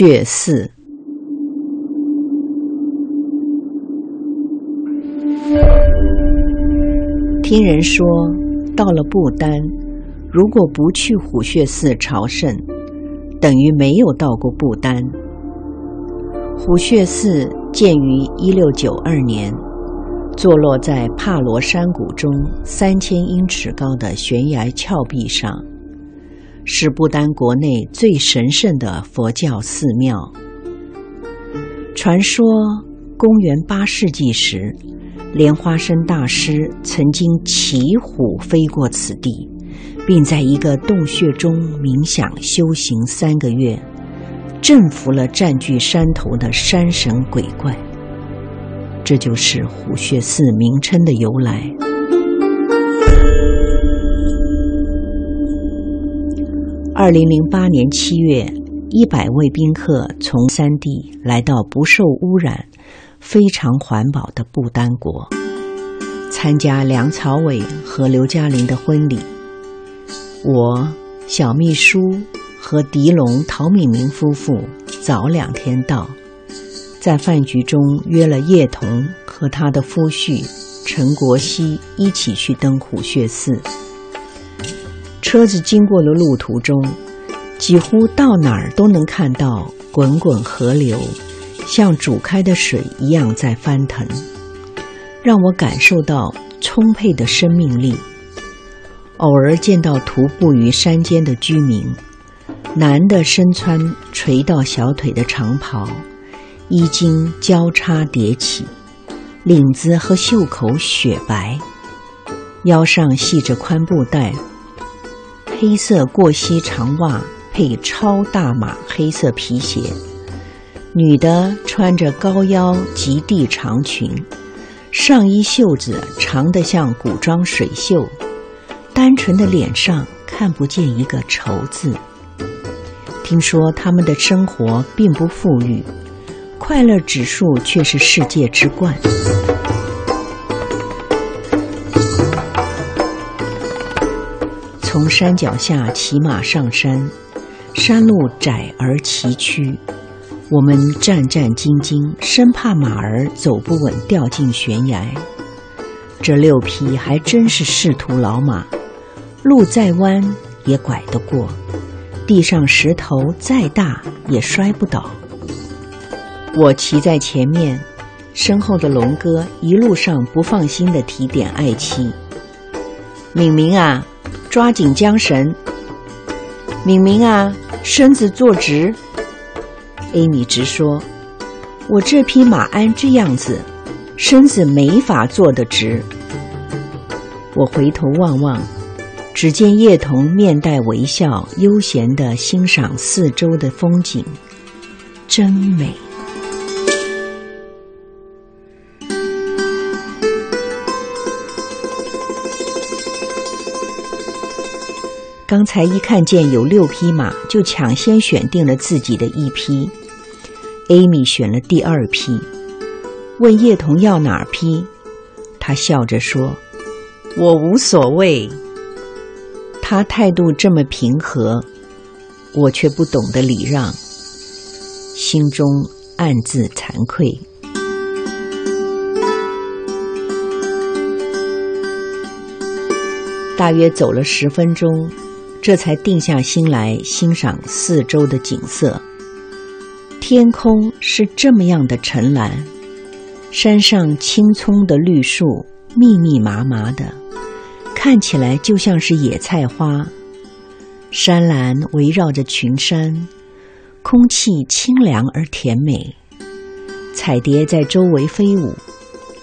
血寺。听人说，到了不丹，如果不去虎穴寺朝圣，等于没有到过不丹。虎穴寺建于一六九二年，坐落在帕罗山谷中三千英尺高的悬崖峭壁上，是不丹国内最神圣的佛教寺庙。传说，公元八世纪时，莲花生大师曾经骑虎飞过此地，并在一个洞穴中冥想修行三个月，征服了占据山头的山神鬼怪。这就是虎穴寺名称的由来。二零零八年七月，一百位宾客从三地来到不受污染、非常环保的不丹国，参加梁朝伟和刘嘉玲的婚礼。我、小秘书和狄龙、陶敏明夫妇早两天到，在饭局中约了叶童和他的夫婿陈国熙一起去登虎穴寺。车子经过的路途中，几乎到哪儿都能看到滚滚河流，像煮开的水一样在翻腾，让我感受到充沛的生命力。偶尔见到徒步于山间的居民，男的身穿垂到小腿的长袍，衣襟交叉叠起，领子和袖口雪白，腰上系着宽布带，黑色过膝长袜配超大码黑色皮鞋。女的穿着高腰及地长裙，上衣袖子长得像古装水袖，单纯的脸上看不见一个愁字。听说他们的生活并不富裕，快乐指数却是世界之冠。从山脚下骑马上山，山路窄而崎岖。我们战战兢兢，生怕马儿走不稳掉进悬崖。这六匹还真是仕途老马，路再弯也拐得过，地上石头再大也摔不倒。我骑在前面，身后的龙哥一路上不放心地提点爱妻：“敏明啊，抓紧缰绳！敏明啊，身子坐直！”艾米直说：“我这匹马鞍这样子，身子没法坐得直。”我回头望望，只见叶童面带微笑，悠闲地欣赏四周的风景，真美。刚才一看见有六匹马，就抢先选定了自己的一匹。艾米选了第二匹，问叶童要哪匹，他笑着说：“我无所谓。”他态度这么平和，我却不懂得礼让，心中暗自惭愧。大约走了十分钟。这才定下心来欣赏四周的景色。天空是这么样的沉蓝，山上青葱的绿树密密麻麻的，看起来就像是野菜花。山岚围绕着群山，空气清凉而甜美。彩蝶在周围飞舞，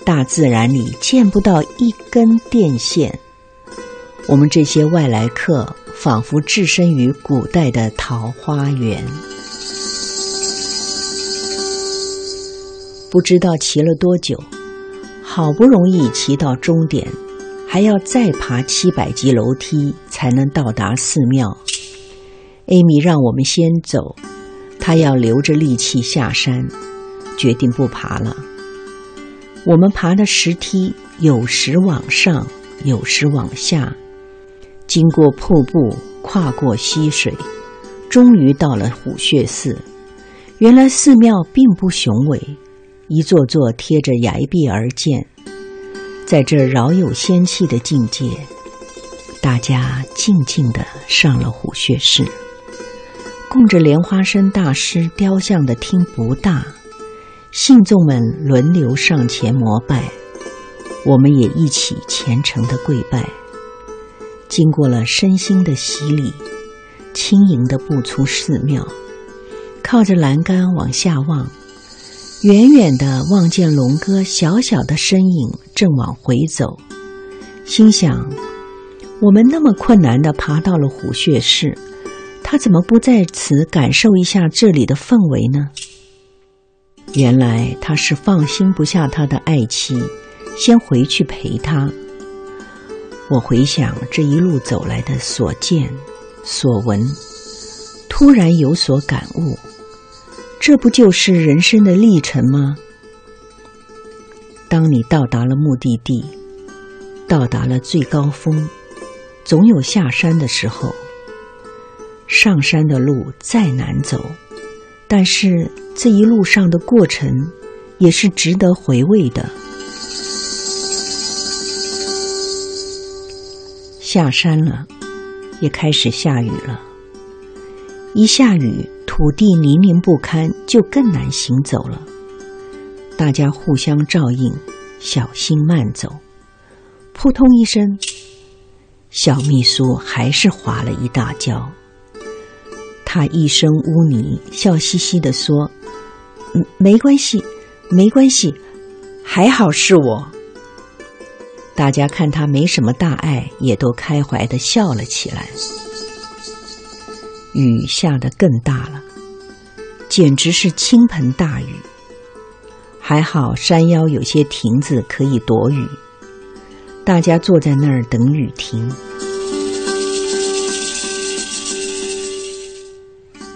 大自然里见不到一根电线。我们这些外来客。仿佛置身于古代的桃花源。不知道骑了多久，好不容易骑到终点，还要再爬七百级楼梯才能到达寺庙。艾米让我们先走，她要留着力气下山，决定不爬了。我们爬的石梯有时往上，有时往下。经过瀑布，跨过溪水，终于到了虎穴寺。原来寺庙并不雄伟，一座座贴着崖壁而建。在这饶有仙气的境界，大家静静地上了虎穴寺。供着莲花生大师雕像的厅不大，信众们轮流上前膜拜，我们也一起虔诚地跪拜。经过了身心的洗礼，轻盈的步出寺庙，靠着栏杆往下望，远远的望见龙哥小小的身影正往回走，心想：我们那么困难的爬到了虎穴寺，他怎么不在此感受一下这里的氛围呢？原来他是放心不下他的爱妻，先回去陪他。我回想这一路走来的所见、所闻，突然有所感悟。这不就是人生的历程吗？当你到达了目的地，到达了最高峰，总有下山的时候。上山的路再难走，但是这一路上的过程也是值得回味的。下山了，也开始下雨了。一下雨，土地泥泞不堪，就更难行走了。大家互相照应，小心慢走。扑通一声，小秘书还是滑了一大跤。他一身污泥，笑嘻嘻地说：“嗯，没关系，没关系，还好是我。”大家看他没什么大碍，也都开怀的笑了起来。雨下得更大了，简直是倾盆大雨。还好山腰有些亭子可以躲雨，大家坐在那儿等雨停。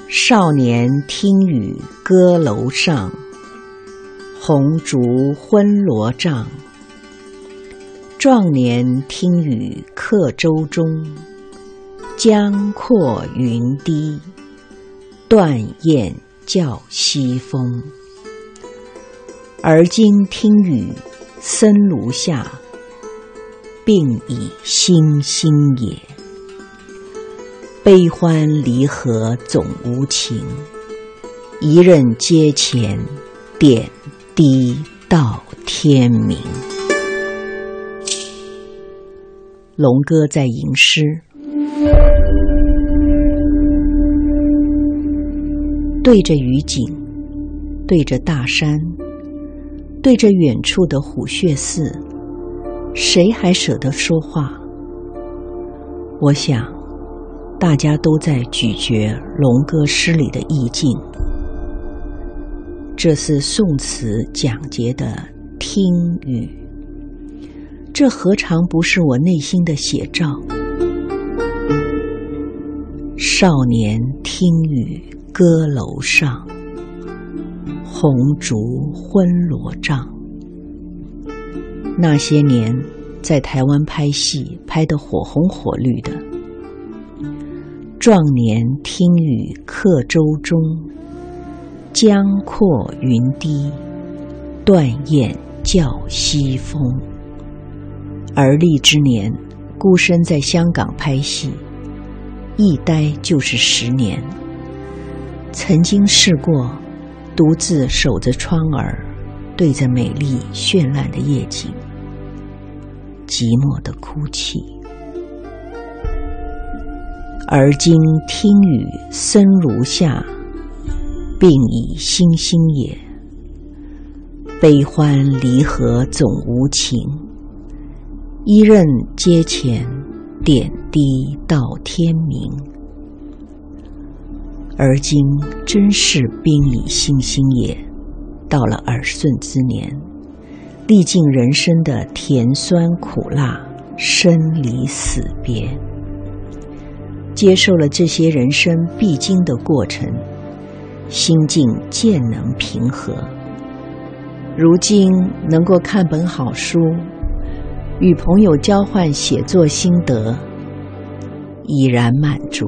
少年听雨歌楼上，红烛昏罗帐。壮年听雨客舟中，江阔云低，断雁叫西风。而今听雨僧庐下，病已星星也。悲欢离合总无情，一任阶前，点滴到天明。龙哥在吟诗，对着雨景，对着大山，对着远处的虎穴寺，谁还舍得说话？我想，大家都在咀嚼龙哥诗里的意境。这是宋词讲节的听雨。这何尝不是我内心的写照？少年听雨歌楼上，红烛昏罗帐。那些年在台湾拍戏，拍得火红火绿的。壮年听雨客舟中，江阔云低，断雁叫西风。而立之年，孤身在香港拍戏，一待就是十年。曾经试过独自守着窗儿，对着美丽绚烂的夜景，寂寞的哭泣。而今听雨声如下，病已星星也。悲欢离合总无情。一任阶前，点滴到天明。而今真是兵已星星也，到了耳顺之年，历尽人生的甜酸苦辣、生离死别，接受了这些人生必经的过程，心境渐能平和。如今能够看本好书。与朋友交换写作心得，已然满足。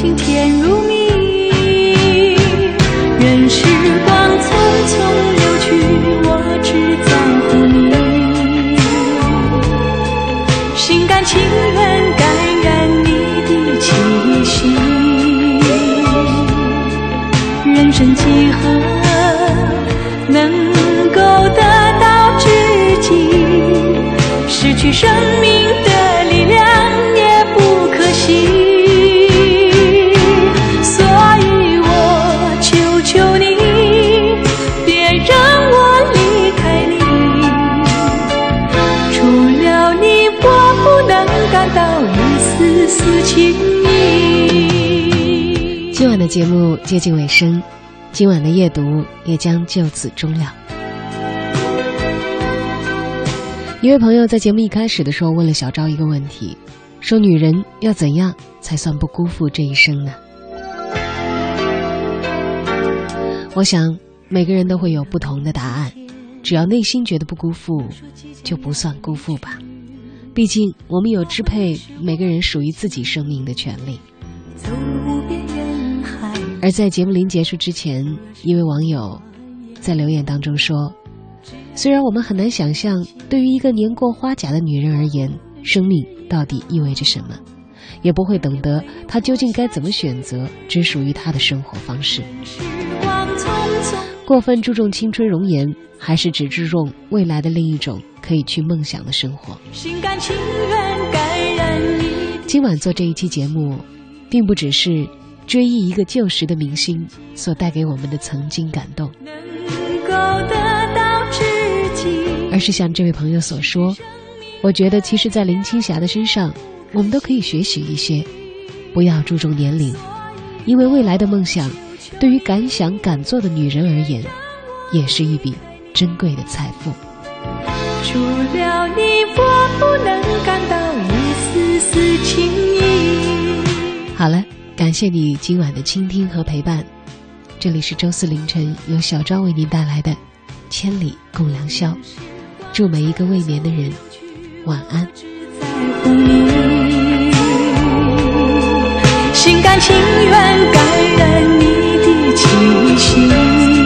轻轻。接近尾声，今晚的夜读也将就此终了。一位朋友在节目一开始的时候问了小昭一个问题，说：“女人要怎样才算不辜负这一生呢？”我想每个人都会有不同的答案，只要内心觉得不辜负，就不算辜负吧。毕竟我们有支配每个人属于自己生命的权利。而在节目临结束之前，一位网友在留言当中说：“虽然我们很难想象，对于一个年过花甲的女人而言，生命到底意味着什么，也不会懂得她究竟该怎么选择只属于她的生活方式。过分注重青春容颜，还是只注重未来的另一种可以去梦想的生活？”今晚做这一期节目，并不只是追忆一个旧时的明星所带给我们的曾经感动，而是像这位朋友所说，我觉得其实，在林青霞的身上，我们都可以学习一些，不要注重年龄，因为未来的梦想，对于敢想敢做的女人而言，也是一笔珍贵的财富。除了你，我不能感到一丝丝情意。好了，感谢你今晚的倾听和陪伴。这里是周四凌晨，由小昭为您带来的《千里共良宵》，祝每一个未眠的人晚安。心甘情愿感染你的气息。